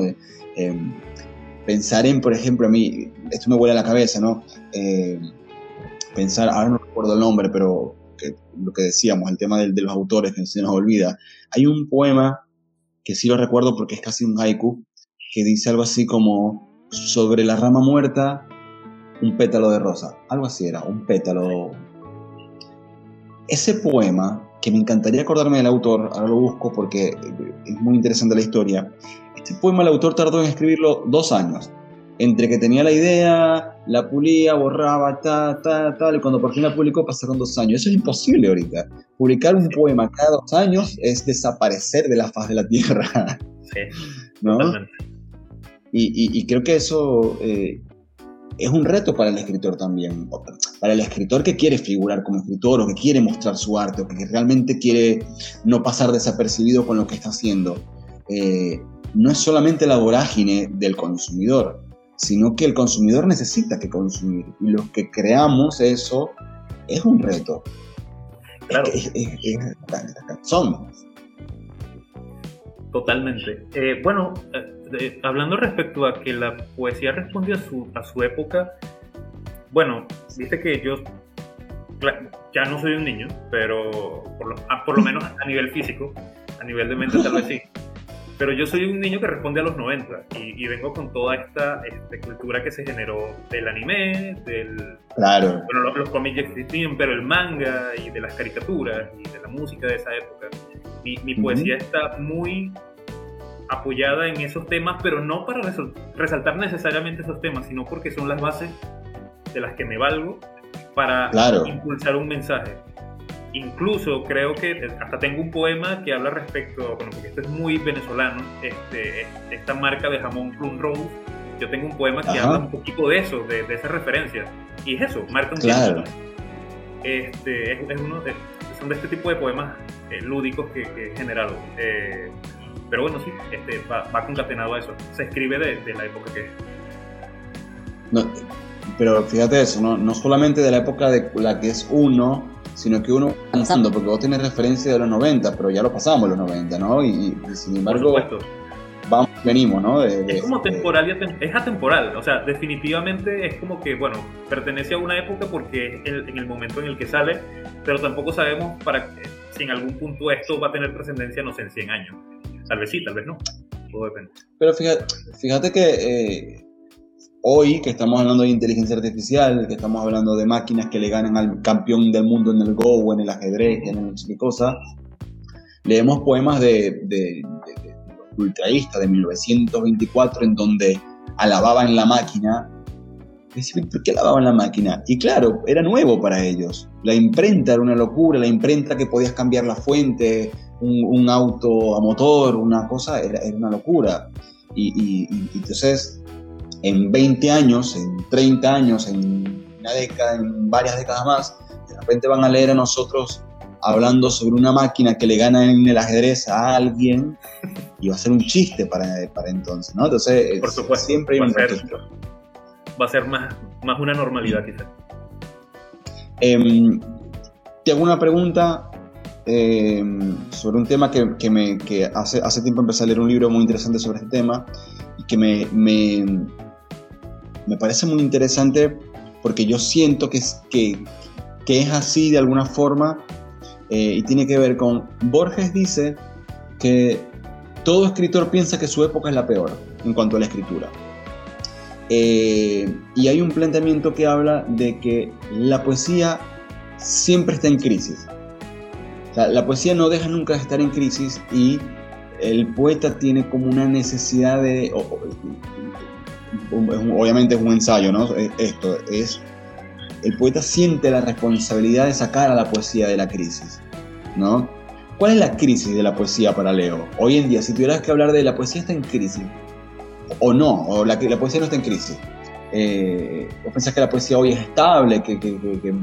Pensar en, por ejemplo, a mí, esto me vuela la cabeza, ¿no? Eh, pensar, ahora no recuerdo el nombre, pero lo que decíamos, el tema de, los autores que se nos olvida. Hay un poema que sí lo recuerdo porque es casi un haiku, que dice algo así como, sobre la rama muerta, un pétalo de rosa. Algo así era, un pétalo. Ese poema, que me encantaría acordarme del autor, ahora lo busco porque es muy interesante la historia, este poema el autor tardó en escribirlo dos años. Entre que tenía la idea, la pulía, borraba, tal, tal, tal, y cuando por fin la publicó pasaron dos años. Eso es imposible ahorita. Publicar un poema cada dos años es desaparecer de la faz de la tierra. Sí, ¿no? Y, creo que eso eh, es un reto para el escritor también. Para el escritor que quiere figurar como escritor o que quiere mostrar su arte o que realmente quiere no pasar desapercibido con lo que está haciendo. Eh, no es solamente la vorágine del consumidor, sino que el consumidor necesita que consumir. Y los que creamos eso es un reto. Claro. Es, es, es, son. Totalmente. Eh, bueno, eh, hablando respecto a que la poesía responde a su, a su época, bueno, dice que yo ya no soy un niño, pero por lo, ah, por lo menos a nivel físico, a nivel de mente tal vez sí. Pero yo soy un niño que responde a los 90 y, vengo con toda esta este, cultura que se generó del anime, del... Claro. Bueno, los, cómics ya existían, pero el manga y de las caricaturas y de la música de esa época. Mi, mi poesía está muy apoyada en esos temas, pero no para resaltar necesariamente esos temas, sino porque son las bases de las que me valgo para impulsar un mensaje. Incluso creo que hasta tengo un poema que habla respecto, bueno, porque esto es muy venezolano, este, esta marca de jamón Plum Rose. Yo tengo un poema que habla un poquito de eso, de, esa referencia. Y es eso, marca un claro. Este, es, uno de, son de este tipo de poemas eh, lúdicos que, que, he generado. Eh, pero bueno, sí, este, va, va, concatenado a eso. Se escribe de, de la época que es. No, pero fíjate eso, ¿no? no solamente de la época de la que es uno, sino que uno avanzando, porque vos tenés referencia de los 90, pero ya lo pasamos los 90, ¿no? Y, sin embargo, vamos, venimos, ¿no? es como temporal, y es atemporal, o sea, definitivamente es como que, bueno, pertenece a una época porque es en el momento en el que sale, pero tampoco sabemos para si en algún punto esto va a tener trascendencia, no sé, en 100 años. Tal vez sí, tal vez no. Todo depende. Pero fíjate, fíjate que eh, Hoy que estamos hablando de inteligencia artificial, que estamos hablando de máquinas que le ganan al campeón del mundo en el Go en el ajedrez, en el qué cosa, leemos poemas de, de, de, de 1924 en donde alababan la máquina. ¿por qué alababan la máquina? Y claro, era nuevo para ellos. La imprenta era una locura, la imprenta que podías cambiar la fuente, un, auto a motor, una cosa, era, una locura. y entonces en 20 años, en 30 años, en una década, en varias décadas más, de repente van a leer a nosotros hablando sobre una máquina que le gana en el ajedrez a alguien y va a ser un chiste para, para entonces, ¿no? Entonces, Por supuesto, siempre hay un Va a ser más, más una normalidad quizás. Em, te hago una pregunta em, sobre un tema que, que, me, que hace, hace tiempo empecé a leer un libro muy interesante sobre este tema y que me, me, me parece muy interesante porque yo siento que es, que, es así de alguna forma eh, y tiene que ver con, Borges dice que todo escritor piensa que su época es la peor en cuanto a la escritura. Eh, y hay un planteamiento que habla de que la poesía siempre está en crisis. la poesía no deja nunca de estar en crisis y el poeta tiene como una necesidad de, obviamente es un ensayo, ¿no? Esto es, el poeta siente la responsabilidad de sacar a la poesía de la crisis, ¿no? ¿Cuál es la crisis de la poesía para Leo? Hoy en día, si tuvieras que hablar de la poesía está en crisis, o no, o la, poesía no está en crisis. Eh, ¿O pensás que la poesía hoy es estable, que, que,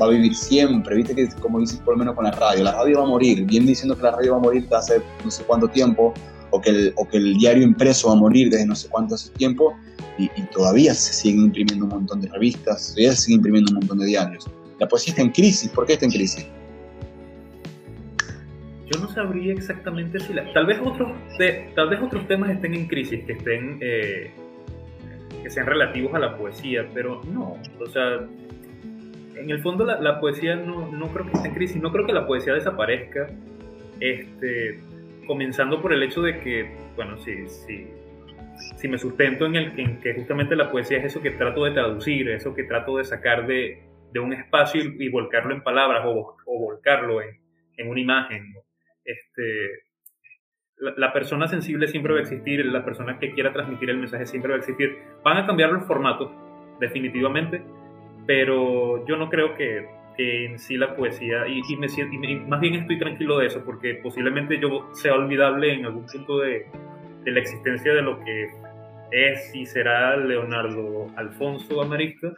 va a vivir siempre? Viste que, como dices por lo menos con la radio, la radio va a morir. Bien diciendo que la radio va a morir hace no sé cuánto tiempo, o que, el, o que el diario impreso va a morir desde no sé cuánto hace tiempo y, todavía se siguen imprimiendo un montón de revistas, todavía se siguen imprimiendo un montón de diarios. La poesía está en crisis, ¿por qué está en crisis? Yo no sabría exactamente si la... Tal vez otros, tal vez otros temas estén en crisis, que estén... Eh, que sean relativos a la poesía, pero no, o sea, en el fondo la, la poesía no, no, creo que esté en crisis, no creo que la poesía desaparezca, este, comenzando por el hecho de que, bueno, si, si, si me sustento en, el, que justamente la poesía es eso que trato de traducir, eso que trato de sacar de, un espacio y, volcarlo en palabras o, volcarlo en, en, una imagen. Este, la, persona sensible siempre va a existir, la persona que quiera transmitir el mensaje siempre va a existir. Van a cambiar los formatos, definitivamente, pero yo no creo que en sí la poesía y, me, y, más bien estoy tranquilo de eso porque posiblemente yo sea olvidable en algún punto de, de la existencia de lo que es y será Leonardo Alfonso Amarista,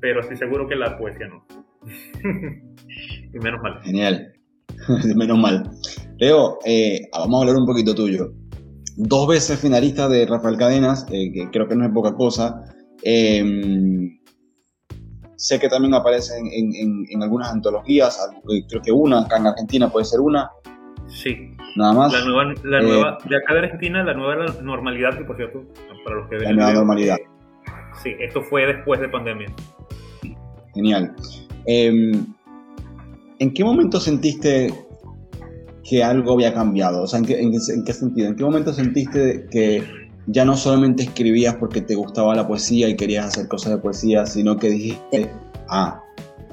pero estoy seguro que la poesía no. y menos mal. Genial, menos mal. Leo, eh, vamos a hablar un poquito tuyo. dos veces finalista de Rafael Cadenas, eh, que creo que no es poca cosa. Em, sé que también aparece en, algunas antologías, creo que una, acá en Argentina puede ser una. Sí. Nada más. La nueva, la nueva de acá de Argentina, la nueva normalidad, que por cierto, para los que ven. La nueva normalidad. Sí, esto fue después de pandemia. Genial. Em, ¿En qué momento sentiste que algo había cambiado? O sea, ¿en qué, sentido? ¿En qué momento sentiste que ya no solamente escribías porque te gustaba la poesía y querías hacer cosas de poesía, sino que dijiste, ah,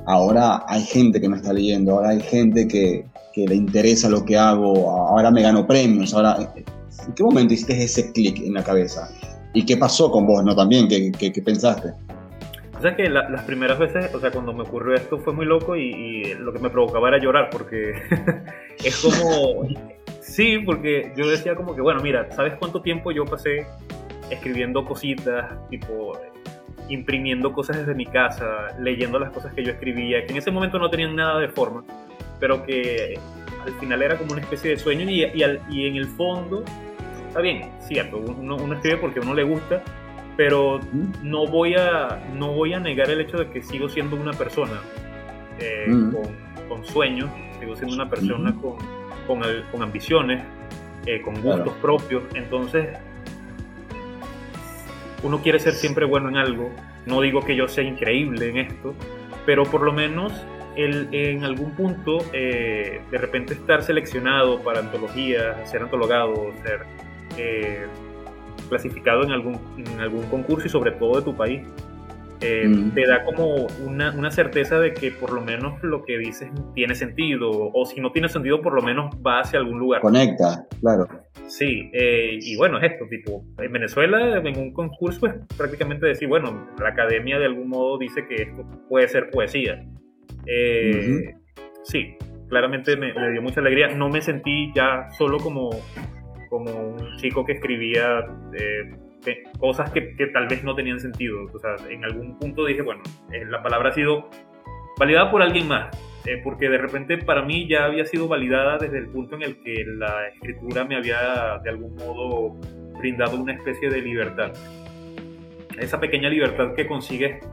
ahora hay gente que me está leyendo, ahora hay gente que, le interesa lo que hago, ahora me gano premios, ahora... ¿En qué momento hiciste ese clic en la cabeza? ¿Y qué pasó con vos, no? También, ¿qué, qué pensaste? Sea que las primeras veces, o sea, cuando me ocurrió esto fue muy loco y, lo que me provocaba era llorar porque es como... Sí, porque yo decía como que, bueno, mira, ¿sabes cuánto tiempo yo pasé escribiendo cositas, tipo, imprimiendo cosas desde mi casa, leyendo las cosas que yo escribía, que en ese momento no tenían nada de forma, pero que al final era como una especie de sueño y, y, en el fondo, está bien, cierto, uno, uno escribe porque a uno le gusta, pero no voy a no voy a negar el hecho de que sigo siendo una persona eh, con, sueños sigo siendo una persona con, con, ambiciones eh, con gustos propios. Entonces uno quiere ser siempre bueno en algo. No digo que yo sea increíble en esto pero por lo menos el, en algún punto eh, de repente estar seleccionado para antologías ser antologado ser clasificado en algún, en algún concurso y sobre todo de tu país, eh, mm. te da como una, una, certeza de que por lo menos lo que dices tiene sentido, o si no tiene sentido, por lo menos va hacia algún lugar. Conecta, claro. Sí, eh, y bueno, es esto, tipo, en Venezuela, en un concurso es prácticamente decir, bueno, la academia de algún modo dice que esto puede ser poesía. Eh, sí, claramente me, me, dio mucha alegría. No me sentí ya solo como como un chico que escribía eh, cosas que, que, tal vez no tenían sentido. O sea, en algún punto dije, bueno, eh, la palabra ha sido validada por alguien más, eh, porque de repente para mí ya había sido validada desde el punto en el que la escritura me había de algún modo brindado una especie de libertad. Esa pequeña libertad que consigues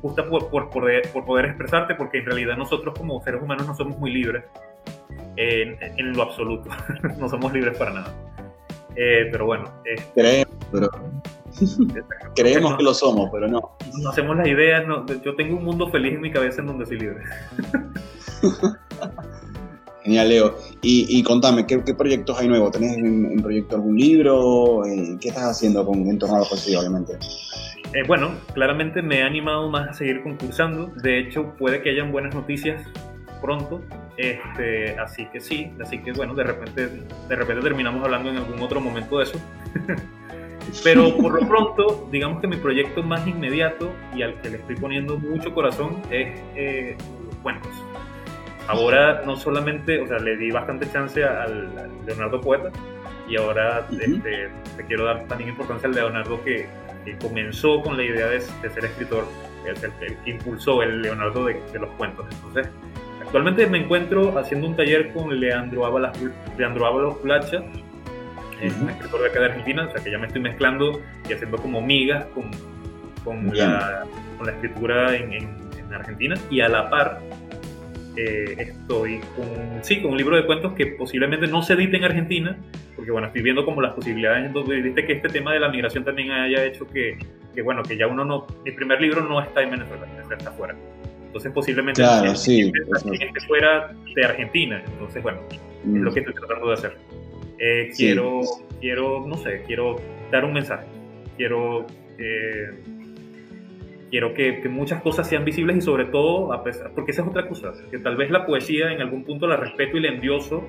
justo por, por, poder, por poder expresarte, porque en realidad nosotros como seres humanos no somos muy libres en, lo absoluto. no somos libres para nada. Eh, pero bueno. creemos, pero... creemos que lo somos, pero no. No hacemos las ideas. yo tengo un mundo feliz en mi cabeza en donde soy libre. Genial, Leo. Y, contame, ¿qué, proyectos hay nuevos? ¿Tenés en, proyecto algún libro? Eh, ¿Qué estás haciendo con, en torno a la poesía, obviamente? Eh, bueno, claramente me he animado más a seguir concursando. De hecho, puede que hayan buenas noticias pronto. Este, así que sí, así que bueno, de repente, de repente terminamos hablando en algún otro momento de eso. Pero por lo pronto, digamos que mi proyecto más inmediato y al que le estoy poniendo mucho corazón es eh, cuentos. Ahora no solamente, o sea, le di bastante chance al, Leonardo Poeta y ahora este, te quiero dar también importancia al Leonardo que, comenzó con la idea de, ser escritor, el, el, que impulsó el Leonardo de, de los cuentos. Entonces, Actualmente me encuentro haciendo un taller con Leandro Ábalos, Leandro Ábalos Placha, es un escritor de acá de Argentina, o sea que ya me estoy mezclando y haciendo como migas con, con, la, con la, escritura en, en, Argentina. Y a la par eh, estoy con, sí, con un libro de cuentos que posiblemente no se edite en Argentina, porque bueno, estoy viendo como las posibilidades, donde viste que este tema de la migración también haya hecho que, que, bueno, que ya uno no, mi primer libro no está en Venezuela, está afuera. Entonces posiblemente claro, sí, este fuera de Argentina. Entonces, bueno, es lo mm. que estoy tratando de hacer. Eh, quiero, quiero, no sé, quiero dar un mensaje. Quiero, eh, quiero que, que, muchas cosas sean visibles y sobre todo, a pesar, porque esa es otra cosa, que tal vez la poesía en algún punto la respeto y la endioso,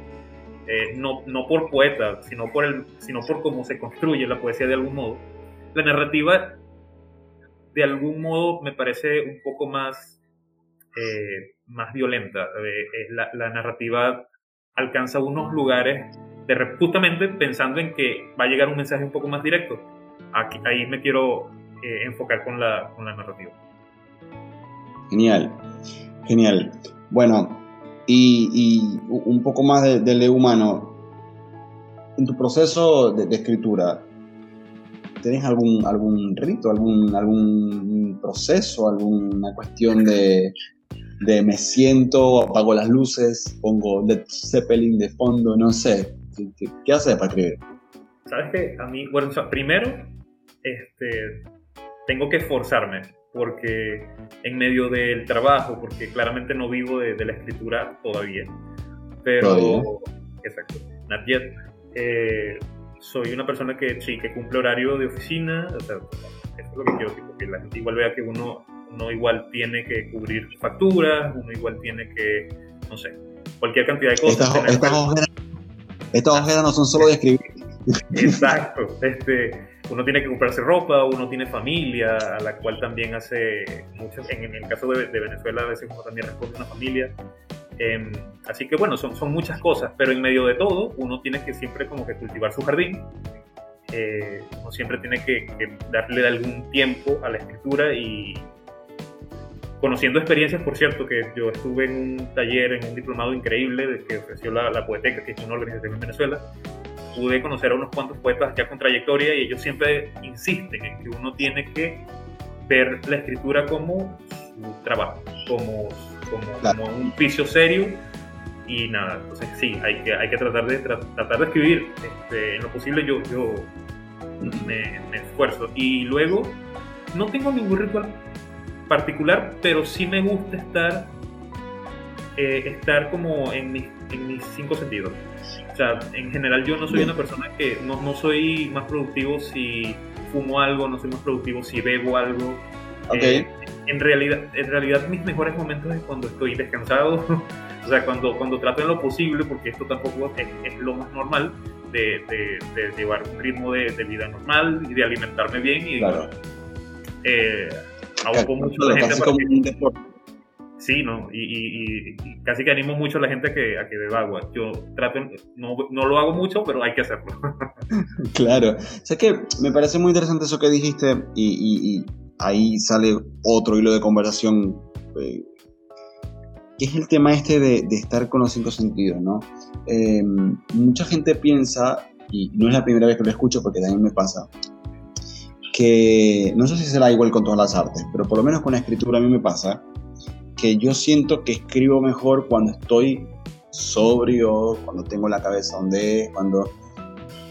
eh, no, no por poeta, sino por, el, sino por cómo se construye la poesía de algún modo. La narrativa, de algún modo, me parece un poco más eh, más violenta. Eh, la, narrativa alcanza unos lugares justamente pensando en que va a llegar un mensaje un poco más directo. Aquí, ahí me quiero eh, enfocar con la, con la narrativa. Genial, genial. Bueno, y, un poco más de, de humano. en tu proceso de, escritura, ¿tenés algún, algún rito, algún, algún proceso, alguna cuestión de, de me siento, apago las luces, pongo Led Zeppelin de fondo, no sé? ¿Qué, qué haces para escribir? Sabes que a mí, bueno, primero, este, tengo que esforzarme porque en medio del trabajo, porque claramente no vivo de, la escritura todavía. Pero, exacto, not yet. Eh, soy una persona que sí, que cumple horario de oficina, o sea, eso es lo que quiero, que la gente igual vea que uno, uno igual tiene que cubrir facturas, uno igual tiene que, no sé, cualquier cantidad de cosas. Estas ojeras no son solo de escribir. Exacto, este, uno tiene que comprarse ropa, uno tiene familia, a la cual también hace muchas, en, el caso de, Venezuela a veces uno también responde a una familia. Em, así que bueno, son, son muchas cosas, pero en medio de todo uno tiene que siempre como que cultivar su jardín, eh, uno siempre tiene que, darle algún tiempo a la escritura y conociendo experiencias, por cierto, que yo estuve en un taller, en un diplomado increíble que ofreció la, la Poeteca, que es una organización en Venezuela, pude conocer a unos cuantos poetas ya con trayectoria y ellos siempre insisten en que uno tiene que ver la escritura como su trabajo, como, como, un oficio serio y nada, entonces sí, hay que, hay que tratar, de, tratar de escribir este, en lo posible yo, yo me, esfuerzo. Y luego no tengo ningún ritual particular, pero sí me gusta estar, eh, estar como en en mis cinco sentidos. O sea, en general yo no soy una persona que no, no soy más productivo si fumo algo, no soy más productivo si bebo algo. Eh, en, realidad, en realidad mis mejores momentos es cuando estoy descansado, o sea, cuando, cuando trato en lo posible, porque esto tampoco es, es lo más normal, de, de, llevar un ritmo de, vida normal y de alimentarme bien. Y claro. eh, mucho la gente. Sí, no, y, casi que animo mucho a la gente a que, a que beba agua. Yo trato, no, no lo hago mucho, pero hay que hacerlo. claro. O sea que me parece muy interesante eso que dijiste y, ahí sale otro hilo de conversación, eh, que es el tema este de, estar con los cinco sentidos, ¿no? Em, mucha gente piensa, y no es la primera vez que lo escucho porque también me pasa, que no sé si será igual con todas las artes, pero por lo menos con la escritura a mí me pasa que yo siento que escribo mejor cuando estoy sobrio, cuando tengo la cabeza donde es, cuando...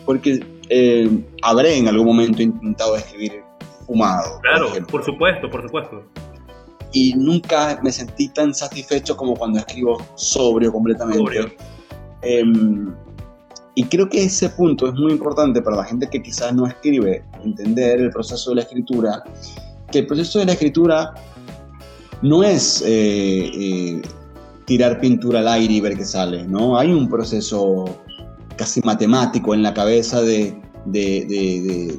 Porque eh, habré en algún momento intentado escribir fumado. Claro, por, supuesto, por supuesto. Y nunca me sentí tan satisfecho como cuando escribo sobrio completamente. Sobrio. Em, y creo que ese punto es muy importante para la gente que quizás no escribe, entender el proceso de la escritura, que el proceso de la escritura no es eh, eh, tirar pintura al aire y ver qué sale, ¿no? Hay un proceso casi matemático en la cabeza de, de,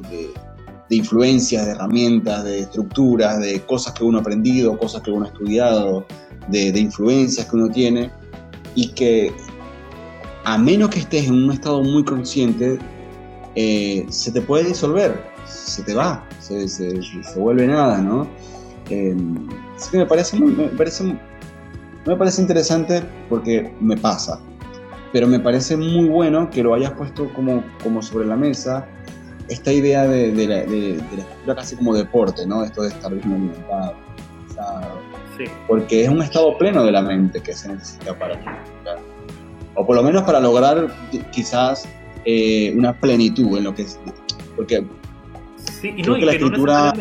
influencias, de herramientas, de estructuras, de cosas que uno ha aprendido, cosas que uno ha estudiado, de, influencias que uno tiene, y que a menos que estés en un estado muy consciente, eh, se te puede disolver, se te va, se, se, se vuelve nada, ¿no? Así que me parece, me parece, me parece interesante porque me pasa. Pero me parece muy bueno que lo hayas puesto como, como sobre la mesa esta idea de, de, la, de, la escritura casi como deporte, ¿no? Esto de estar bien alimentado, sí. Porque es un estado pleno de la mente que se necesita para O por lo menos para lograr quizás eh, una plenitud en lo que es. Porque sí, y no, que la escritura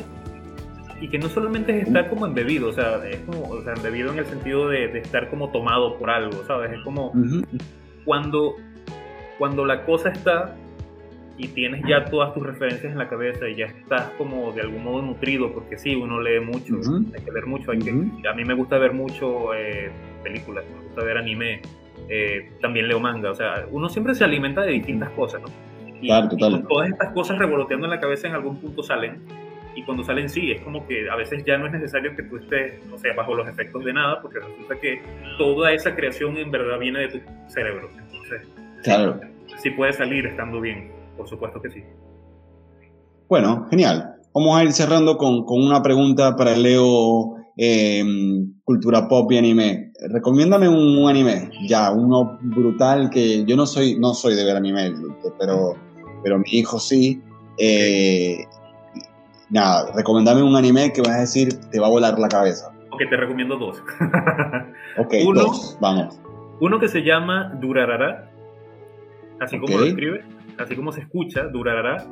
y que no solamente es estar como embebido, o sea, es como, o sea, embebido en el sentido de, de estar como tomado por algo, ¿sabes? Es como cuando, cuando la cosa está y tienes ya todas tus referencias en la cabeza y ya estás como de algún modo nutrido, porque sí, uno lee mucho, hay que leer mucho, hay que, a mí me gusta ver mucho eh, películas, me gusta ver anime, eh, también leo manga, o sea, uno siempre se alimenta de distintas cosas, ¿no? Y, claro, total. todas estas cosas revoloteando en la cabeza en algún punto salen y cuando salen sí, es como que a veces ya no es necesario que tú estés, no sé, bajo los efectos de nada, porque resulta que toda esa creación en verdad viene de tu cerebro. Entonces, claro. sí puede salir estando bien, por supuesto que sí. Bueno, genial. Vamos a ir cerrando con, con una pregunta para Leo em, cultura pop y anime. Recomiéndame un, anime, ya, uno brutal que yo no soy, no soy de ver anime, pero, pero mi hijo sí. Eh, nada, recomendame un anime que vas a decir te va a volar la cabeza. Ok, te recomiendo dos. ok, dos, vamos. Uno que se llama Durarara, así como lo escribe, así como se escucha, Durarara.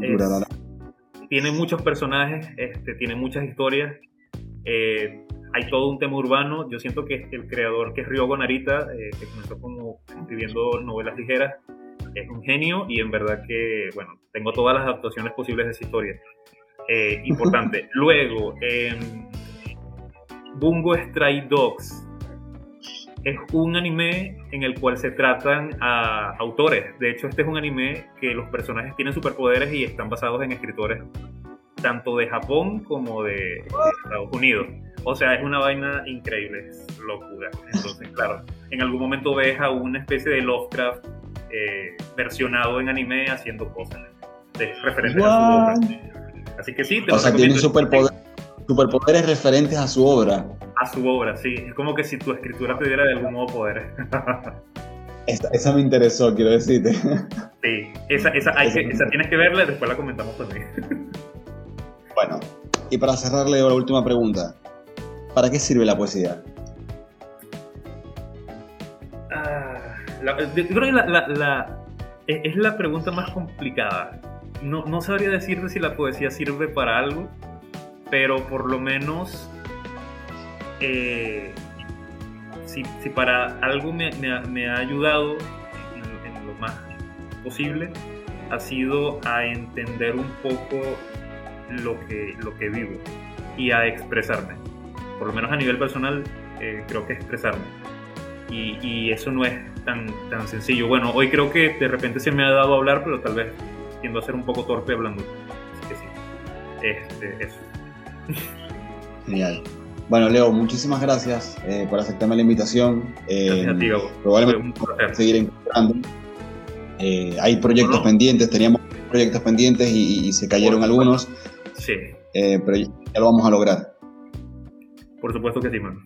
tiene muchos personajes, este, tiene muchas historias. Eh, hay todo un tema urbano. Yo siento que el creador, que es Ryogo Narita, eh, que comenzó como escribiendo novelas ligeras, es un genio y en verdad que, bueno, tengo todas las adaptaciones posibles de esa historia. Eh, importante. Luego, Bungo Stray Dogs es un anime en el cual se tratan a autores. De hecho, este es un anime que los personajes tienen superpoderes y están basados en escritores tanto de Japón como de, Estados Unidos. O sea, es una vaina increíble, es locura. Entonces, claro, en algún momento ves a una especie de Lovecraft eh, versionado en anime haciendo cosas de referentes a su obra. Así que sí, te O sea, tiene superpoderes referentes a su obra. A su obra, sí. Es como que si tu escritura te diera de algún modo poderes. esa, me interesó, quiero decirte. Sí, esa, esa, hay que, esa tienes que verla y después la comentamos también. Bueno, y para cerrarle la última pregunta. ¿Para qué sirve la poesía? Ah, creo que la, es la pregunta más complicada. No, no sabría decirte si la poesía sirve para algo, pero por lo menos eh, si, para algo me, ha, ayudado en, lo más posible, ha sido a entender un poco lo que, lo que vivo y a expresarme. Por lo menos a nivel personal, eh, creo que expresarme. Y, eso no es tan, tan sencillo. Bueno, hoy creo que de repente se me ha dado a hablar, pero tal vez tiendo a ser un poco torpe hablando. Así que sí. Este, eso. Genial. Bueno, Leo, muchísimas gracias eh, por aceptarme la invitación. Eh, gracias a ti, Probablemente seguir encontrando. Eh, hay proyectos pendientes, teníamos proyectos pendientes y, se cayeron algunos. Sí. pero ya lo vamos a lograr. Por supuesto que sí, man.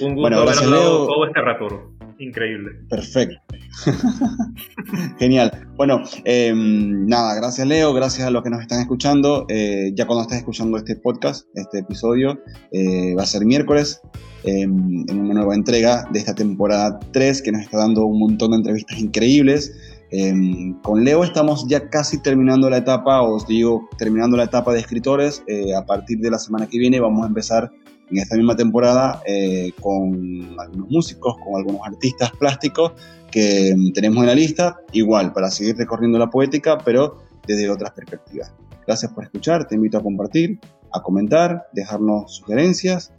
Un gusto bueno, gracias, Leo. todo este rato. Increíble. Perfecto. Genial. Bueno, em, nada, gracias Leo, gracias a los que nos están escuchando. Eh, ya cuando estés escuchando este podcast, este episodio, eh, va a ser miércoles, em, en una nueva entrega de esta temporada 3 que nos está dando un montón de entrevistas increíbles. Em, con Leo estamos ya casi terminando la etapa, os digo, terminando la etapa de escritores. Eh, a partir de la semana que viene vamos a empezar en esta misma temporada eh, con algunos músicos, con algunos artistas plásticos que mm, tenemos en la lista, igual para seguir recorriendo la poética, pero desde otras perspectivas. Gracias por escuchar, te invito a compartir, a comentar, dejarnos sugerencias.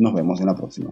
Nos vemos en la próxima.